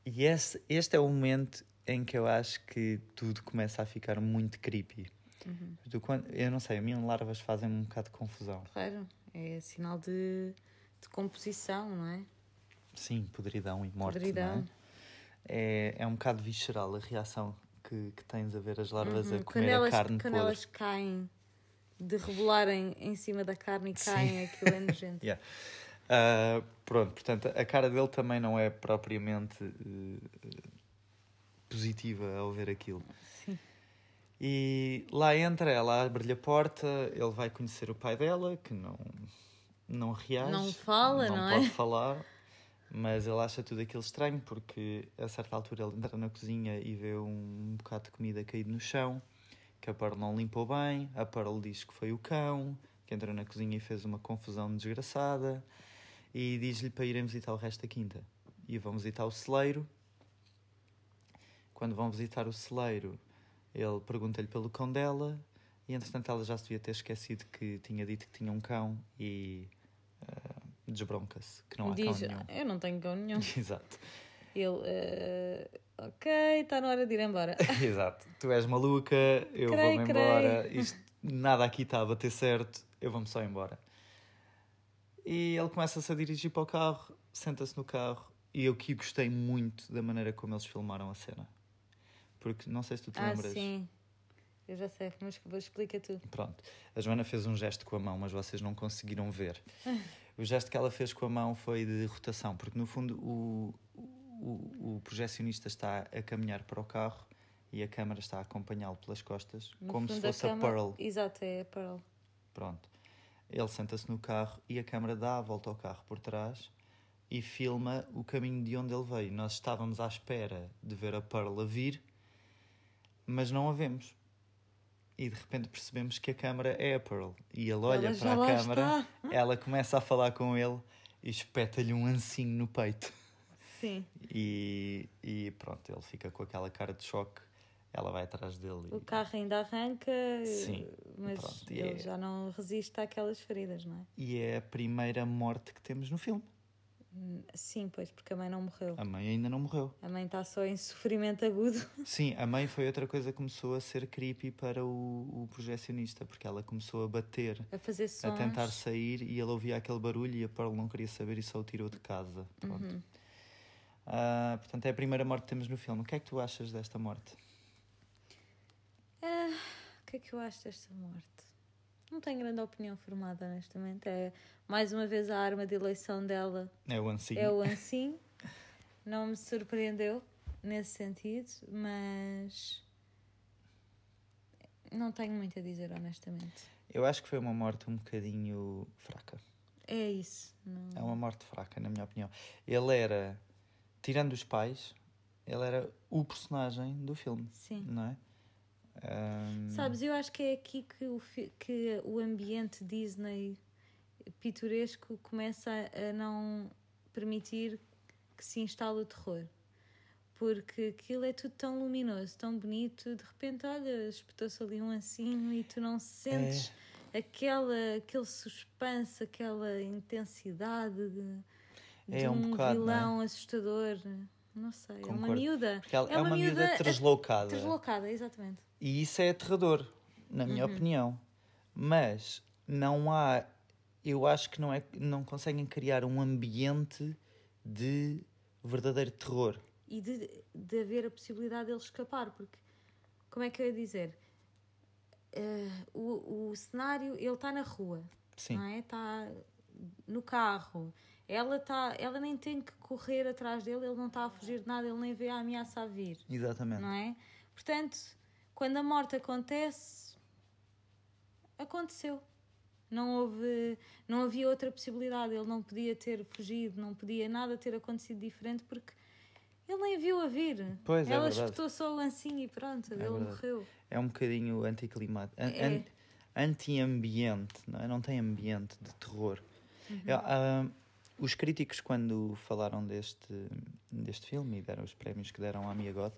E esse, este é o momento em que eu acho que tudo começa a ficar muito creepy. Uhum. Tu, quando- eu não sei, a mim larvas fazem um bocado de confusão. Claro, é sinal de, de composição, não é? Sim, podridão e morte. Podridão. Não é? É, é um bocado visceral a reação que, que tens a ver as larvas a Uhum. comer Quando, elas, a carne quando podre. elas caem, de rebolarem em cima da carne e caem, aquilo é nojento. *laughs* Yeah. Ah, pronto, portanto, a cara dele também não é propriamente eh, positiva ao ver aquilo. Sim. E lá entra, ela abre-lhe a porta, ele vai conhecer o pai dela, que não, não reage. Não fala, não é? pode falar, mas ele acha tudo aquilo estranho, porque a certa altura ele entra na cozinha e vê um bocado de comida caído no chão, que a Pearl não limpou bem, a Pearl diz que foi o cão, que entrou na cozinha e fez uma confusão desgraçada, e diz-lhe para irem visitar o resto da quinta. E vão visitar o celeiro. Quando vão visitar o celeiro, ele pergunta-lhe pelo cão dela e entretanto ela já se devia ter esquecido que tinha dito que tinha um cão e ah, desbronca-se, que não há Diz, cão nenhum. eu não tenho cão nenhum. *laughs* Exato, Ele, eh, ok, está na hora de ir embora. *laughs* exato. Tu és maluca, eu vou-me embora, isto, nada aqui está a bater certo, eu vou-me só embora. E ele começa-se a dirigir para o carro, senta-se no carro e eu que gostei muito da maneira como eles filmaram a cena. Porque não sei se tu te ah, lembras. sim. Eu já sei, mas vou explica tu. Pronto. A Joana fez um gesto com a mão, mas vocês não conseguiram ver. *laughs* O gesto que ela fez com a mão foi de rotação, porque no fundo o, o, o projecionista está a caminhar para o carro e a câmara está a acompanhá-lo pelas costas, No como se fosse a, Pearl. Exato, é a Pearl. Pronto. Ele senta-se no carro e a câmara dá a volta ao carro por trás e filma o caminho de onde ele veio. Nós estávamos à espera de ver a Pearl a vir, mas não a vemos. E de repente percebemos que a câmara é a Pearl. E ele olha Ela para a câmara, está. ela começa a falar com ele e espeta-lhe um ancinho no peito. Sim. E, e pronto, ele fica com aquela cara de choque. Ela vai atrás dele. O e- carro ainda arranca, Sim, mas pronto, ele é- já não resiste àquelas feridas, não é? E é a primeira morte que temos no filme. Sim, pois, porque a mãe não morreu. A mãe ainda não morreu. A mãe está só em sofrimento agudo. *laughs* Sim, a mãe foi outra coisa que começou a ser creepy para o, o projecionista, porque ela começou a bater, A fazer sons. a tentar sair e ele ouvia aquele barulho e a Pearl não queria saber e só o tirou de casa. Pronto. Uhum. Ah, portanto, é a primeira morte que temos no filme. O que é que tu achas desta morte? Ah, o que é que eu acho desta morte? Não tenho grande opinião formada, honestamente. É mais uma vez a arma de eleição dela É o ancinho. é o *laughs* Ansim. Não me surpreendeu nesse sentido, mas não tenho muito a dizer, honestamente. Eu acho que foi uma morte um bocadinho fraca. É isso. Não... É uma morte fraca, na minha opinião. Ele era, tirando os pais, ele era o personagem do filme, Sim. não é? Ahm, Sabes, eu acho que é aqui que o, que o ambiente Disney pitoresco começa a, não permitir que se instale o terror. Porque aquilo é tudo tão luminoso, tão bonito, de repente, olha, espetou-se ali um ancinho e tu não sentes aquela, aquele suspense, aquela intensidade de, de É um um, bocado, vilão assustador. Não sei, é uma Concordo. miúda. Ela é uma miúda deslocada. Deslocada, exatamente. E isso é aterrador, na minha Uhum. opinião. Mas não há. Eu acho que não, é, não conseguem criar um ambiente de verdadeiro terror. e de, de haver a possibilidade dele escapar, porque como é que eu ia dizer? Eh, o, o cenário, ele está na rua, Sim. não é? Está no carro, ela, tá, ela nem tem que correr atrás dele, ele não está a fugir de nada, ele nem vê a ameaça a vir, Exatamente. não é? Portanto, quando a morte acontece, aconteceu. Não houve, não havia outra possibilidade. Ele não podia ter fugido, não podia nada ter acontecido diferente porque ele nem viu a vir. Pois, é Ela verdade. espetou só o lancinho e pronto, ele verdade. morreu. É um bocadinho anticlimático. An- É. an- Anti-ambiente, não é? Não tem ambiente de terror. Uhum. É, ah, os críticos, quando falaram deste, deste filme e deram os prémios que deram à Mia Goth,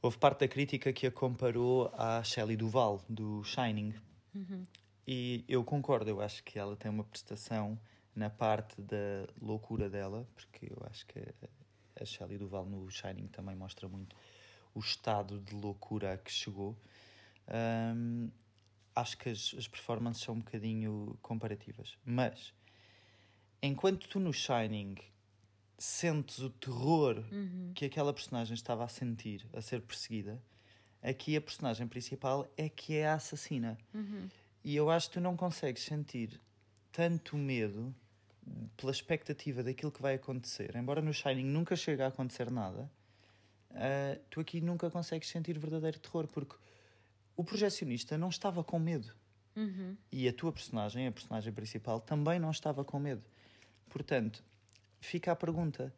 houve parte da crítica que a comparou à Shelley Duval, do Shining. Uhum. E eu concordo, eu acho que ela tem uma prestação na parte da loucura dela, porque eu acho que a Shelley Duval no Shining também mostra muito o estado de loucura a que chegou. Ahm, acho que as, as performances são um bocadinho comparativas, mas enquanto tu no Shining sentes o terror que aquela personagem estava a sentir a ser perseguida, aqui a personagem principal é que é a assassina. E eu acho que tu não consegues sentir tanto medo pela expectativa daquilo que vai acontecer. Embora no Shining nunca chegue a acontecer nada, ah, tu aqui nunca consegues sentir verdadeiro terror, porque o projecionista não estava com medo. Uhum. E a tua personagem, a personagem principal, também não estava com medo. Portanto, fica a pergunta: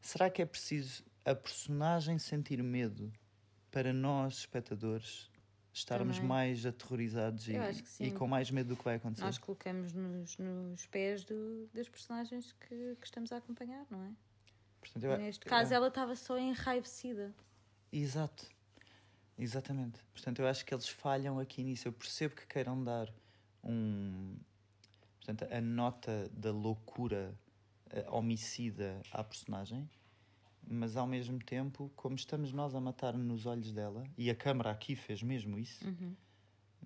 será que é preciso a personagem sentir medo para nós, espectadores, estarmos Também. mais aterrorizados e, Eu e com mais medo do que vai acontecer? Nós colocamos nos, pés do, das personagens que, que estamos a acompanhar, não é? Portanto, eu- Neste caso, é- ela estava só enraivecida. Exato. Exatamente. Portanto, eu acho que eles falham aqui nisso. Eu percebo que queiram dar um. Portanto, a nota da loucura eh, homicida à personagem, mas ao mesmo tempo, como estamos nós a matar nos olhos dela, e a câmara aqui fez mesmo isso,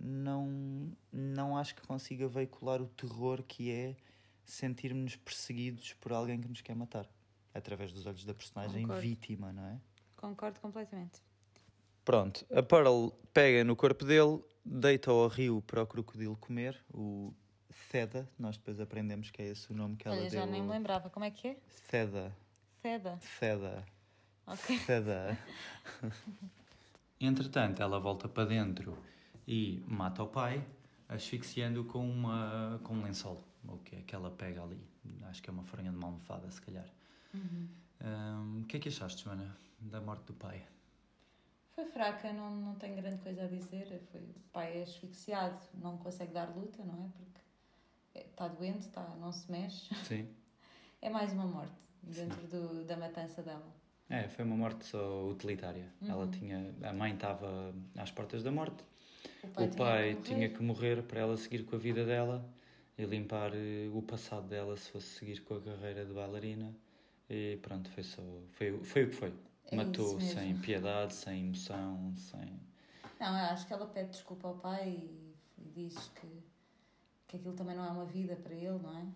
não, não acho que consiga veicular o terror que é sentirmos perseguidos por alguém que nos quer matar. Através dos olhos da personagem Concordo. vítima, não é? Concordo completamente. Pronto, a Pearl pega no corpo dele, deita-o ao rio para o crocodilo comer, o Theda, nós depois aprendemos que é esse o nome que ela Olha, deu. já nem me lembrava. Como é que é? Theda, Feda. Theda, Ok. Theda. *laughs* Entretanto, ela volta para dentro e mata o pai, asfixiando com, uma, com um lençol, o que é que ela pega ali. Acho que é uma farinha de uma almofada, se calhar. Hum, O que é que achaste, Joana, da morte do pai? Foi fraca, não, não tenho grande coisa a dizer. Foi, o pai é asfixiado, não consegue dar luta, não é? Porque está doente, está, não se mexe. Sim. É mais uma morte dentro do, da matança dela. É, foi uma morte só utilitária. Ela tinha, a mãe estava às portas da morte. O o pai que tinha que morrer para ela seguir com a vida dela e limpar eh, o passado dela se fosse seguir com a carreira de bailarina. E pronto, foi só foi, foi o que foi. É Matou sem piedade, sem emoção, sem. Não, acho que ela pede desculpa ao pai e diz que, que aquilo também não é uma vida para ele, não é?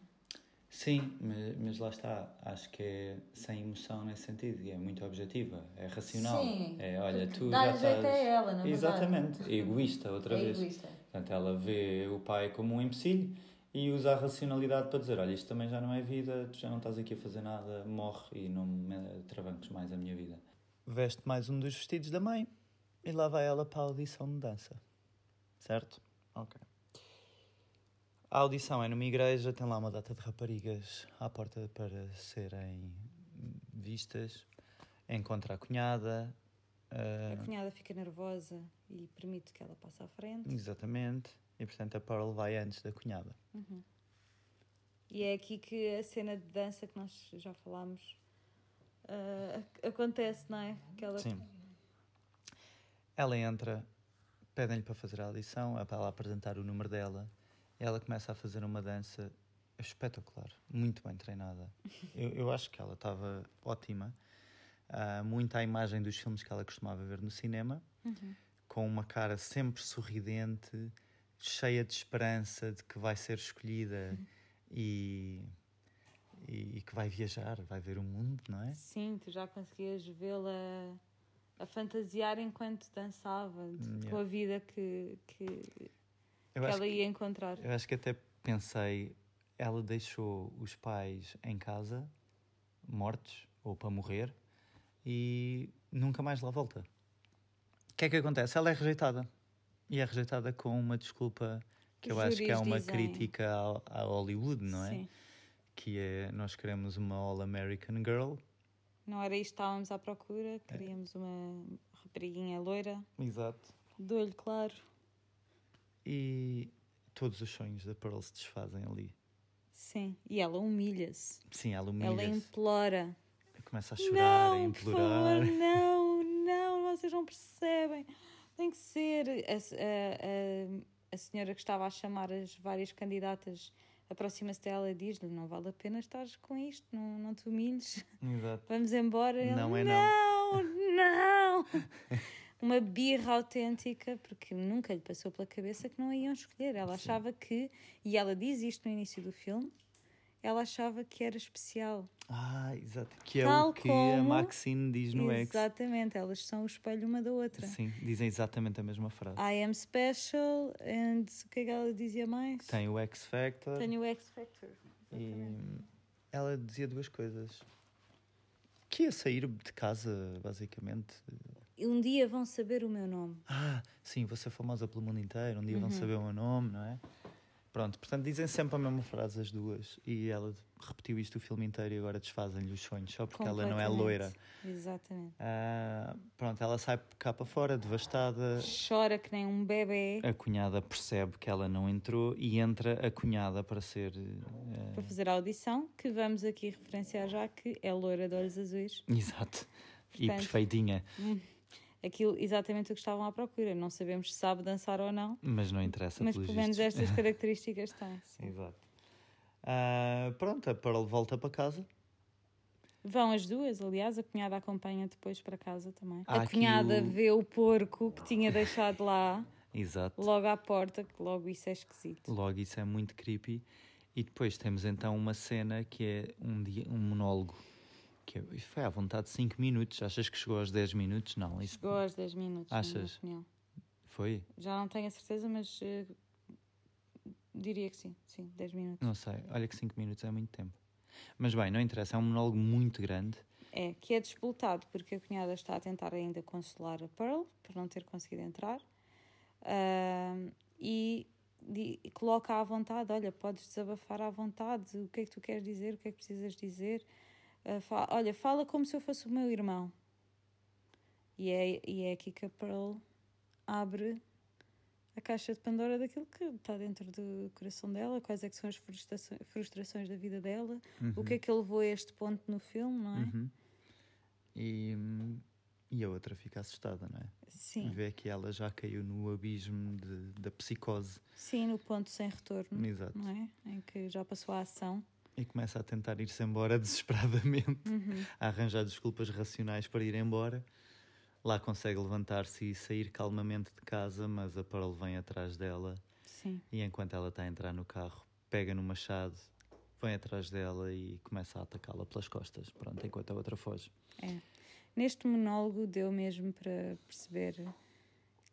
Sim, mas, mas lá está. Acho que é sem emoção nesse sentido. E é muito objetiva, é racional. Sim, é, olha, tu dá já jeito estás... a ela, na verdade. Exatamente. Egoísta, outra é vez. egoísta. Portanto, ela vê o pai como um empecilho e usa a racionalidade para dizer: Olha, isto também já não é vida, tu já não estás aqui a fazer nada, morre e não me travanques mais a minha vida. Veste mais um dos vestidos da mãe e lá vai ela para a audição de dança. Certo? Ok. A audição é numa igreja, tem lá uma data de raparigas à porta para serem vistas. Encontra a cunhada. A cunhada fica nervosa e permite que ela passe à frente. Exatamente. E portanto a Pearl vai antes da cunhada. Uhum. E é aqui que a cena de dança que nós já falámos uh, acontece, não é? Que ela... Sim. Ela entra, pedem-lhe para fazer a audição, é para ela apresentar o número dela. Ela começa a fazer uma dança espetacular, muito bem treinada. Eu, eu acho que ela estava ótima. Uh, muito à imagem dos filmes que ela costumava ver no cinema, uhum. com uma cara sempre sorridente, cheia de esperança de que vai ser escolhida uhum. e, e, e, que vai viajar, vai ver o mundo, não é? Sim, tu já conseguias vê-la a fantasiar enquanto dançava, yeah. com a vida que, que, que ela ia encontrar. Eu acho que até pensei, ela deixou os pais em casa, mortos ou para morrer e nunca mais lá volta. O que é que acontece? Ela é rejeitada. E é rejeitada com uma desculpa que eu acho que é uma dizem. crítica a, Hollywood, não é? Sim. Que é, nós queremos uma All-American Girl. Não era isto que estávamos à procura, queríamos é. uma rapariguinha loira. Exato. De olho claro. E todos os sonhos da Pearl se desfazem ali. Sim, e ela humilha-se. Sim, ela humilha-se. Ela implora começa a chorar, não, a implorar. Por favor, *laughs* não, não, vocês não percebem. Tem que ser. A, a, a, a senhora que estava a chamar as várias candidatas aproxima-se dela e diz-lhe: Não vale a pena estar com isto, não, não te humilhes. Exato. Vamos embora. Não Ele, é não. Não, não. *laughs* *laughs* Uma birra autêntica, porque nunca lhe passou pela cabeça que não a iam escolher. Ela Sim. achava que, e ela diz isto no início do filme, ela achava que era especial. Ah, exato. Que é Tal o que como... a Maxine diz no X. Exatamente, elas são o espelho uma da outra. Sim, dizem exatamente a mesma frase. I am special and o que é que ela dizia mais? Tem o X Factor. Tem o X Factor. E ela dizia duas coisas. Que ia sair de casa, basicamente. Um dia vão saber o meu nome. Ah, sim, vou ser famosa pelo mundo inteiro. Um dia uhum. vão saber o meu nome, não é? Pronto, portanto dizem sempre a mesma frase as duas e ela repetiu isto o filme inteiro e agora desfazem-lhe os sonhos só porque ela não é loira. Exatamente. Uh, pronto, ela sai cá para fora, devastada. Chora que nem um bebê. A cunhada percebe que ela não entrou e entra a cunhada para ser. Uh... Para fazer a audição, que vamos aqui referenciar já que é loira de olhos azuis. Exato. Portanto, e perfeitinha. Aquilo exatamente o que estavam à procura. Não sabemos se sabe dançar ou não. Mas não interessa, Mas pelo menos estas *laughs* características. Sim. Exato. Uh, pronto, a Pearl volta para casa. Vão as duas, aliás, a cunhada acompanha depois para casa também. Há a cunhada o... vê o porco que tinha deixado lá. *laughs* Exato. Logo à porta, que logo isso é esquisito. Logo isso é muito creepy. E depois temos então uma cena que é um, dia, um monólogo que foi à vontade de 5 minutos. Achas que chegou aos 10 minutos? Não. Isso... Chegou aos 10 minutos, Achas? Foi? Já não tenho a certeza, mas uh, diria que sim. Sim, 10 minutos. Não sei. Olha que 5 minutos é muito tempo. Mas bem, não interessa. É um monólogo muito grande. É, que é despoltado porque a cunhada está a tentar ainda consolar a Pearl por não ter conseguido entrar. Uh, e coloca à vontade, olha, podes desabafar à vontade, o que é que tu queres dizer, o que é que precisas dizer, Uh, olha, fala como se eu fosse o meu irmão. E é, e é aqui que a Pearl abre a caixa de Pandora daquilo que está dentro do coração dela, quais é que são as frustrações, frustrações da vida dela, uhum. o que é que ele levou a este ponto no filme, não é? Uhum. E, e a outra fica assustada, não é? Sim. Vê que ela já caiu no abismo de, da psicose. Sim, no ponto sem retorno. Exato. Não é? Em que já passou a ação. E começa a tentar ir-se embora *laughs* desesperadamente, uhum. a arranjar desculpas racionais para ir embora. Lá consegue levantar-se e sair calmamente de casa, mas a Pearl vem atrás dela. Sim. E enquanto ela está a entrar no carro, pega no machado, vem atrás dela e começa a atacá-la pelas costas, pronto, enquanto a outra foge. É. Neste monólogo deu mesmo para perceber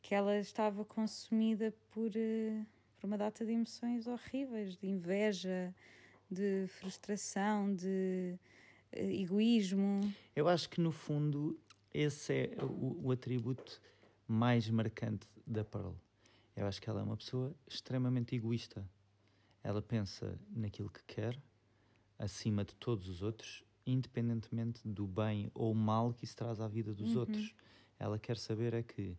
que ela estava consumida por, eh, por uma data de emoções horríveis, de inveja, de frustração, de eh, egoísmo. Eu acho que no fundo esse é o, o atributo mais marcante da Pearl. Eu acho que ela é uma pessoa extremamente egoísta. Ela pensa naquilo que quer, acima de todos os outros, independentemente do bem ou mal que isso traz à vida dos Uhum. outros. Ela quer saber é que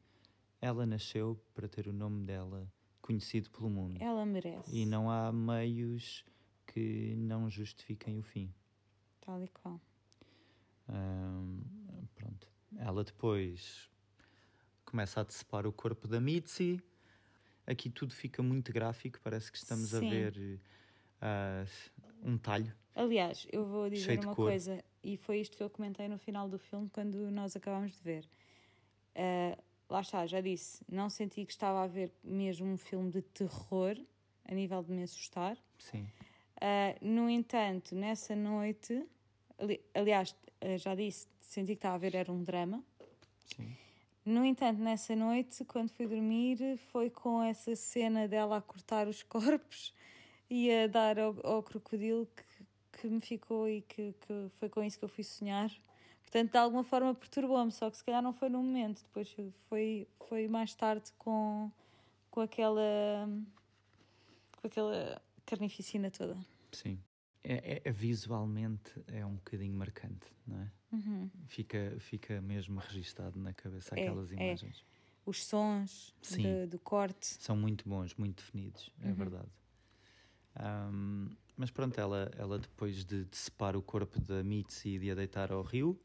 ela nasceu para ter o nome dela conhecido pelo mundo. Ela merece. E não há meios que não justifiquem o fim. Tal e qual. Ahm, pronto. Ela depois começa a decepar o corpo da Mitzi. Aqui tudo fica muito gráfico, parece que estamos a Sim. ver ah, um talho. Aliás, eu vou dizer uma cor. coisa, e foi isto que eu comentei no final do filme quando nós acabámos de ver. Ah, lá está, já disse, não senti que estava a ver mesmo um filme de terror a nível de me assustar. Sim. Ah, no entanto, nessa noite, ali- aliás, ah, já disse, senti que estava a ver era um drama. Sim. No entanto, nessa noite, quando fui dormir, foi com essa cena dela a cortar os *laughs* corpos e a dar ao, ao crocodilo que, que me ficou e que, que foi com isso que eu fui sonhar. Portanto, de alguma forma perturbou-me, só que se calhar não foi no momento, depois foi, foi mais tarde com, com aquela com aquela carnificina toda. Sim. É, é- é visualmente é um bocadinho marcante, não é? Fica, fica mesmo registado na cabeça É, aquelas é. imagens. Os sons Sim. de- do corte. São muito bons, muito definidos, é verdade. Ahm, mas pronto, ela, ela depois de decepar o corpo da Mitzi e de a deitar ao rio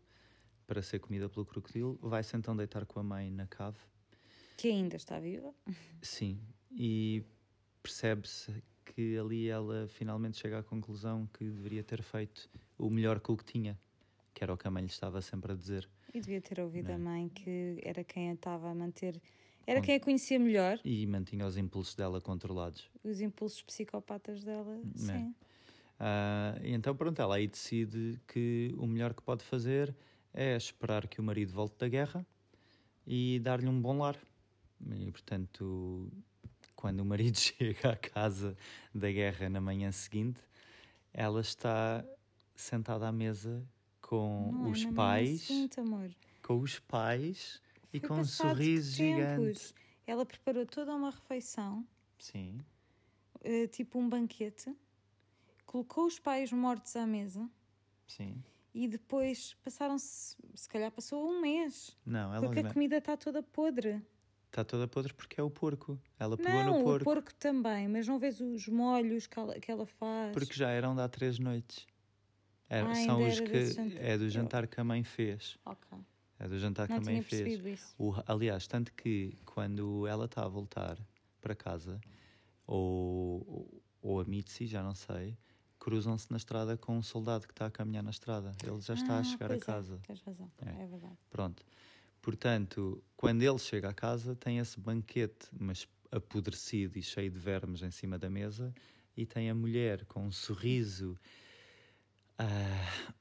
para ser comida pelo crocodilo, vai-se então deitar com a mãe na cave. Que ainda está viva. Sim, e percebe-se que ali ela finalmente chega à conclusão que deveria ter feito o melhor com o que tinha, que era o que a mãe lhe estava sempre a dizer. E devia ter ouvido Não. a mãe, que era quem a estava a manter. Era Com- quem a conhecia melhor, E mantinha os impulsos dela controlados. os impulsos psicopatas dela. É? Sim. E então, pronto, ela aí decide que o melhor que pode fazer é esperar que o marido volte da guerra e dar-lhe um bom lar. E, portanto, quando o marido *laughs* chega à casa da guerra na manhã seguinte, ela está sentada à mesa com Não é os pais, seguinte, amor. com os pais e Foi com um sorriso gigante. Ela preparou toda uma refeição, Sim, eh, tipo um banquete, colocou os pais mortos à mesa sim. e depois passaram-se, se calhar passou um mês, Não, ela porque a comida está toda podre. Está toda podre porque é o porco. Ela pegou Não, no porco. o porco também, mas não vês os molhos que ela, que ela faz. Porque já eram de há três noites. Era- Ah, são os que é do jantar que a mãe fez. Ok. É do jantar que Não a mãe tinha fez. isso. O, aliás, tanto que quando ela está a voltar para casa, ou, ou, a Mitzi, já não sei, cruzam-se na estrada com um soldado que está a caminhar na estrada. Ele já está a Ah, chegar a é, casa. tens razão, É. é verdade. Pronto. Portanto, quando ele chega a casa, tem esse banquete, mas apodrecido e cheio de vermes em cima da mesa, e tem a mulher com um sorriso ah,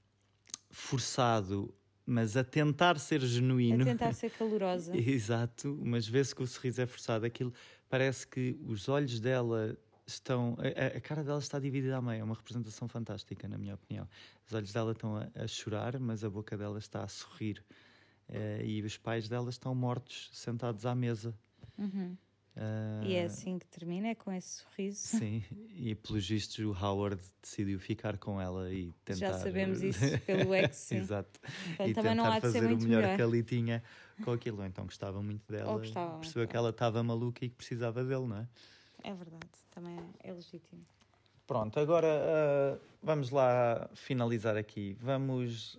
forçado, mas a tentar ser genuíno. A tentar ser calorosa. *laughs* Exato, mas vê-se que o sorriso é forçado. Aquilo parece que os olhos dela estão. A, a- a cara dela está dividida à meia. É uma representação fantástica, na minha opinião. Os olhos dela estão a, a chorar, mas a boca dela está a sorrir. Eh, e os pais dela estão mortos, sentados à mesa. Ah, E é assim que termina, é com esse sorriso. Sim, e pelos vistos o Howard decidiu ficar com ela e tentar. Já sabemos isso pelo *laughs* ex, sim. Exato. Portanto, e também não tentar há de ser fazer o melhor melhor. que ali tinha com aquilo. Então gostava muito dela. Ou gostava muito percebeu que ela estava maluca e que precisava dele, não é? É verdade, também é, legítimo. Pronto, agora ah, vamos lá finalizar aqui. Vamos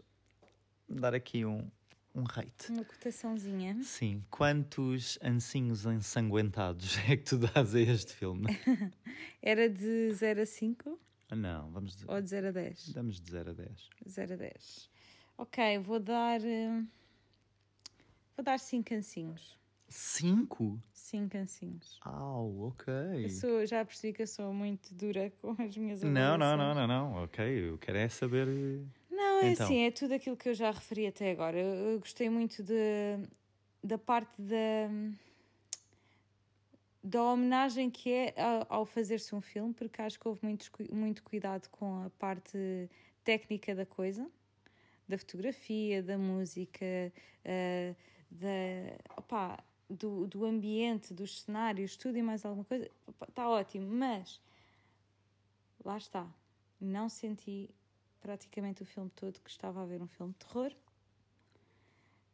dar aqui um, um rate. Uma cotaçãozinha. Sim, quantos ancinhos ensanguentados *laughs* é que tu dás a este filme? *laughs* Era de 0 a 5 Ah, Não, vamos dizer. ou de 0 a 10? Damos de 0 a 10. 0 a 10. Ok, vou dar. eh, Vou dar 5 cancinhos. 5? 5 cancinhos. Au, ok. Eu sou, já percebi que eu sou muito dura com as minhas Não, não, não, avaliações. não, não. Ok, eu quero é saber. Não, é Então. assim, é tudo aquilo que eu já referi até agora. Eu, eu gostei muito de, da parte da, da homenagem que é ao fazer-se um filme, porque acho que houve muito, muito cuidado com a parte técnica da coisa, da fotografia, da música, uh, da, opa, do, do ambiente, dos cenários, tudo e mais alguma coisa. Está ótimo, mas lá está. Não senti praticamente o filme todo que estava a ver um filme de terror.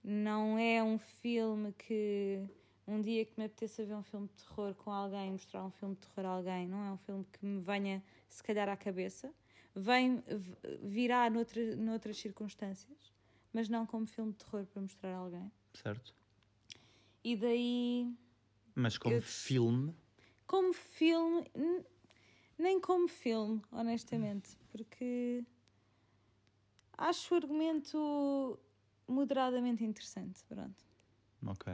Não é um filme que um dia que me apeteça ver um filme de terror com alguém, mostrar um filme de terror a alguém, não é um filme que me venha, se calhar, à cabeça. Vem, virá noutra, noutras circunstâncias, mas não como filme de terror para mostrar a alguém. Certo. E daí. Mas como eu, filme? Como filme. Nem como filme, honestamente, porque acho o argumento moderadamente interessante. Pronto. Ok.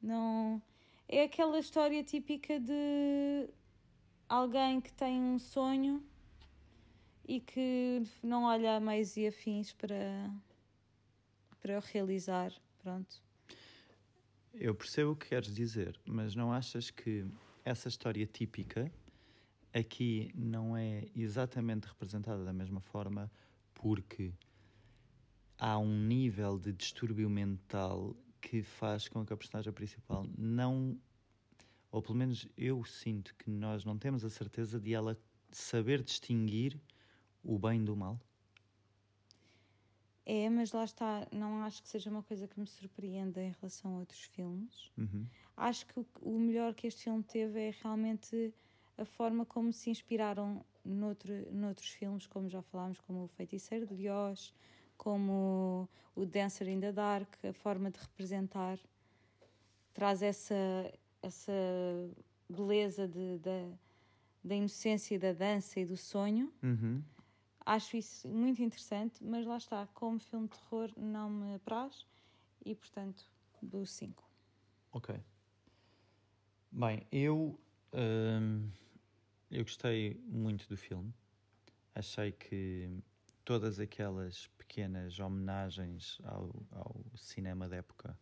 Não. É aquela história típica de alguém que tem um sonho e que não olha a meios e afins para, para o realizar. Pronto. Eu percebo o que queres dizer, mas não achas que essa história típica aqui não é exatamente representada da mesma forma porque há um nível de distúrbio mental que faz com que a personagem principal não. Ou pelo menos eu sinto que nós não temos a certeza de ela saber distinguir o bem do mal. É, mas lá está, não acho que seja uma coisa que me surpreenda em relação a outros filmes. Uhum. Acho que o, o, melhor que este filme teve é realmente a forma como se inspiraram noutro, noutros filmes, como já falámos, como O Feiticeiro de Oz, como o Dancer in the Dark, a forma de representar, traz essa, essa beleza de, de da inocência da dança e do sonho. Uhum. Acho isso muito interessante, mas lá está, como filme de terror não me apraz e, portanto, dou 5. Ok. Bem, eu, hum, eu gostei muito do filme. Achei que todas aquelas pequenas homenagens ao, ao cinema da época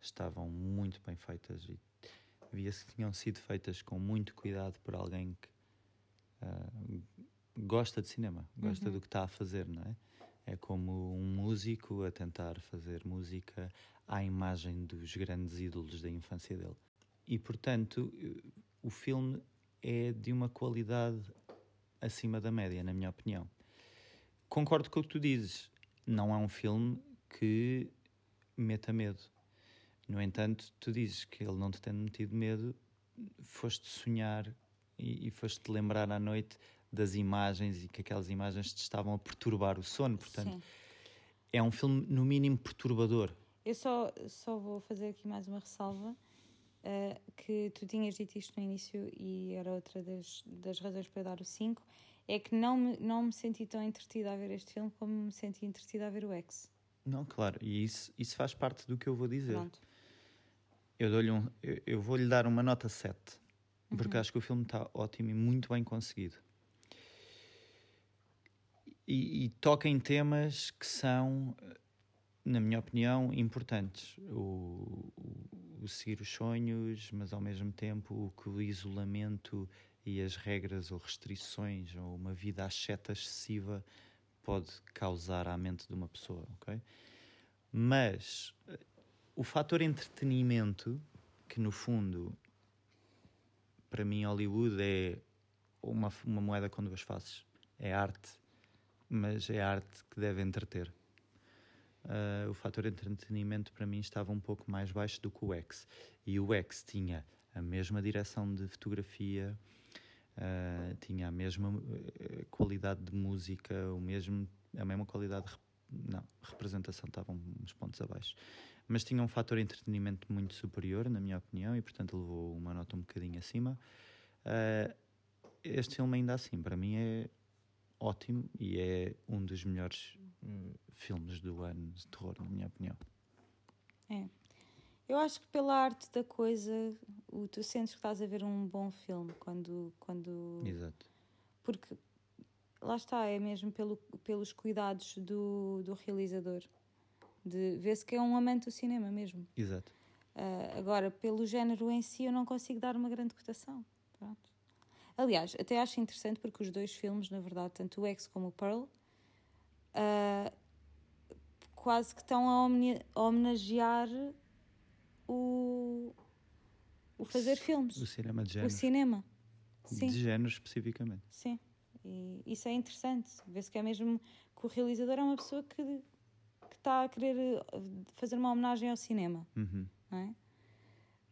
estavam muito bem feitas e via-se que tinham sido feitas com muito cuidado por alguém que uh, gosta de cinema, gosta uhum. do que está a fazer, não é? É como um músico a tentar fazer música à imagem dos grandes ídolos da infância dele. E, portanto, o filme é de uma qualidade acima da média, na minha opinião concordo com o que tu dizes. Não é um filme que meta medo. No entanto, tu dizes que ele não te tem metido medo, foste sonhar e, e foste-te lembrar à noite das imagens e que aquelas imagens te estavam a perturbar o sono. Portanto, Sim. é um filme, no mínimo, perturbador. Eu só, só vou fazer aqui mais uma ressalva. Uh, que tu tinhas dito isto no início e era outra das, das razões para dar o 5, é que não me, não me senti tão entretida a ver este filme como me senti entretida a ver o X. Não, claro, e isso, isso faz parte do que eu vou dizer. Pronto. Eu, dou-lhe um, eu, eu vou-lhe dar uma nota 7, porque uhum. acho que o filme está ótimo e muito bem conseguido. E, e, toca em temas que são, na minha opinião, importantes. O, o, o seguir os sonhos, mas ao mesmo tempo o que o isolamento e as regras ou restrições ou uma vida acheta excessiva pode causar à mente de uma pessoa, ok? Mas eh, o fator entretenimento, que no fundo, para mim, Hollywood é uma, uma moeda com duas faces. É arte, mas é arte que deve entreter. Uh, o fator entretenimento para mim estava um pouco mais baixo do que o X. E o X tinha a mesma direção de fotografia, uh, tinha a mesma uh, qualidade de música, o mesmo, a mesma qualidade de não, representação estava uns pontos abaixo. Mas tinha um fator entretenimento muito superior, na minha opinião, e portanto levou uma nota um bocadinho acima. Uh, este filme, ainda assim, para mim é ótimo e é um dos melhores uh, filmes do ano de terror, na minha opinião. É. Eu acho que pela arte da coisa, o, tu sentes que estás a ver um bom filme quando. quando... Exato. Porque lá está, é mesmo pelo, pelos cuidados do, do realizador. De ver-se que é um amante do cinema mesmo. Exato. Uh, agora, pelo género em si, eu não consigo dar uma grande cotação. Pronto. Aliás, até acho interessante porque os dois filmes, na verdade, tanto o X como o Pearl, uh, quase que estão a, homenagear o, o fazer filmes. O cinema de género. O cinema. Sim. De género especificamente. Sim. E isso é interessante. Vê-se que é mesmo que o realizador é uma pessoa que, que está a querer eh, fazer uma homenagem ao cinema. Uhum. Não é?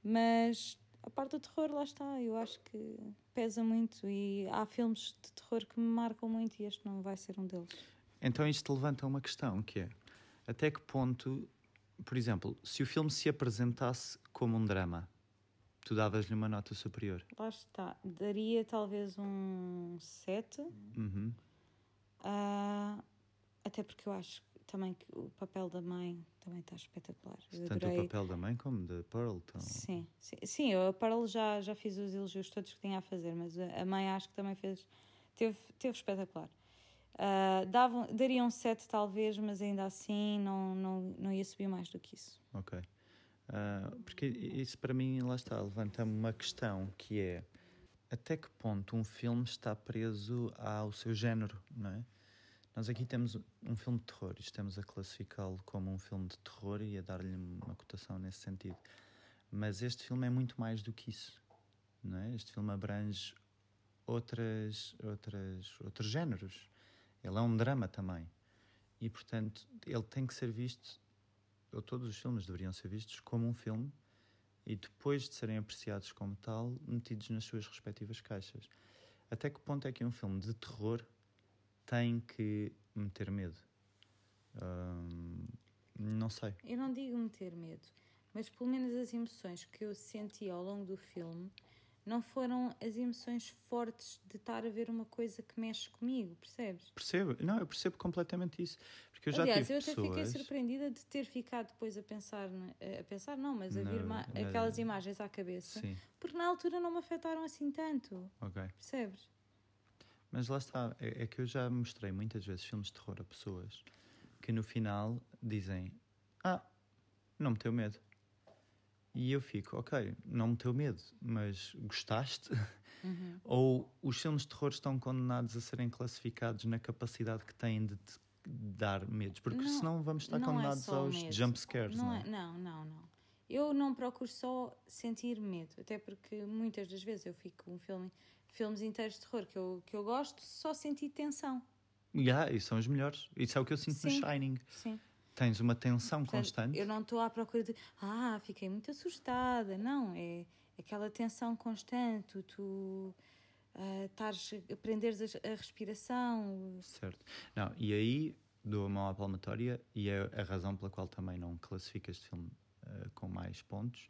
Mas a parte do terror, lá está, eu acho que pesa muito e há filmes de terror que me marcam muito e este não vai ser um deles. Então isto levanta uma questão que é até que ponto, por exemplo, se o filme se apresentasse como um drama, tu davas-lhe uma nota superior? Lá está, daria talvez um 7. Uhum. Uh, até porque eu acho também que o papel da mãe também está espetacular. Tanto adorei... o papel da mãe como da Pearl. Então... Sim, sim, sim, eu a Pearl já, já fiz os elogios todos que tinha a fazer, mas a mãe acho que também fez. Teve, teve espetacular. Uh, davam, daria um 7 talvez, mas ainda assim não, não, não ia subir mais do que isso. Ok. Uh, porque isso para mim, lá está, levanta-me uma questão que é até que ponto um filme está preso ao seu género, não é? Nós aqui temos um filme de terror e estamos a classificá-lo como um filme de terror e a dar-lhe uma cotação nesse sentido. Mas este filme é muito mais do que isso, não é? Este filme abrange outras, outras, outros géneros. Ele é um drama também. E, portanto, ele tem que ser visto, ou todos os filmes deveriam ser vistos como um filme e depois de serem apreciados como tal, metidos nas suas respectivas caixas. Até que ponto é que um filme de terror tem que meter medo? Hum, não sei. Eu não digo meter medo, mas pelo menos as emoções que eu senti ao longo do filme não foram as emoções fortes de estar a ver uma coisa que mexe comigo, percebes? Percebo, não, eu percebo completamente isso. Porque eu já Aliás, eu até pessoas... fiquei surpreendida de ter ficado depois a pensar, a pensar não, mas a não, vir não, aquelas imagens à cabeça, Sim. porque na altura não me afetaram assim tanto. Ok. Percebes? Mas lá está, é, é que eu já mostrei muitas vezes filmes de terror a pessoas que no final dizem: Ah, não me teu medo. E eu fico, ok, não me teu medo, mas gostaste? Uhum. *laughs* Ou os filmes de terror estão condenados a serem classificados na capacidade que têm de te dar medos? Porque não, senão vamos estar condenados é aos medo. jump scares, não, não é? Não, não, não. Eu não procuro só sentir medo, até porque muitas das vezes eu fico com um filme, filmes inteiros de terror que eu, que eu gosto, só senti tensão. Yeah, e são os melhores. Isso é o que eu sinto Sim. no Shining. Sim. Tens uma tensão Portanto, constante. Eu não estou à procura de, ah, fiquei muito assustada. Não, é aquela tensão constante, tu uh, aprenderes a, a, respiração. Certo. Não, e aí dou a mão à palmatória e é a razão pela qual também não classifico este filme uh, com mais pontos.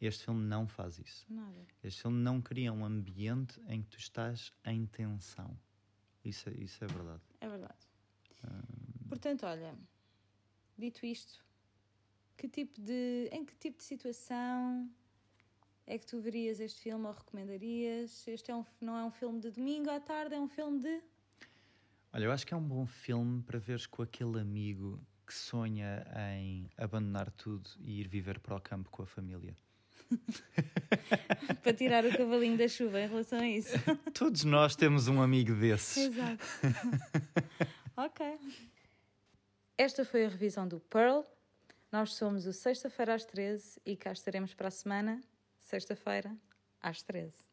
Este filme não faz isso. Nada. Este filme não cria um ambiente em que tu estás em tensão. Isso, é, isso é verdade. É verdade. Portanto, olha, Dito isto, que tipo de, em que tipo de situação é que tu verias este filme ou recomendarias? Este é um, não é um filme de domingo à tarde, é um filme de. Olha, eu acho que é um bom filme para veres com aquele amigo que sonha em abandonar tudo e ir viver para o campo com a família. *laughs* para tirar o cavalinho da chuva em relação a isso. Todos nós temos um amigo desses. Exato. *laughs* ok. Esta foi a revisão do Pearl. Nós somos o Sexta-feira às 13 e cá estaremos para a semana, sexta-feira, às 13.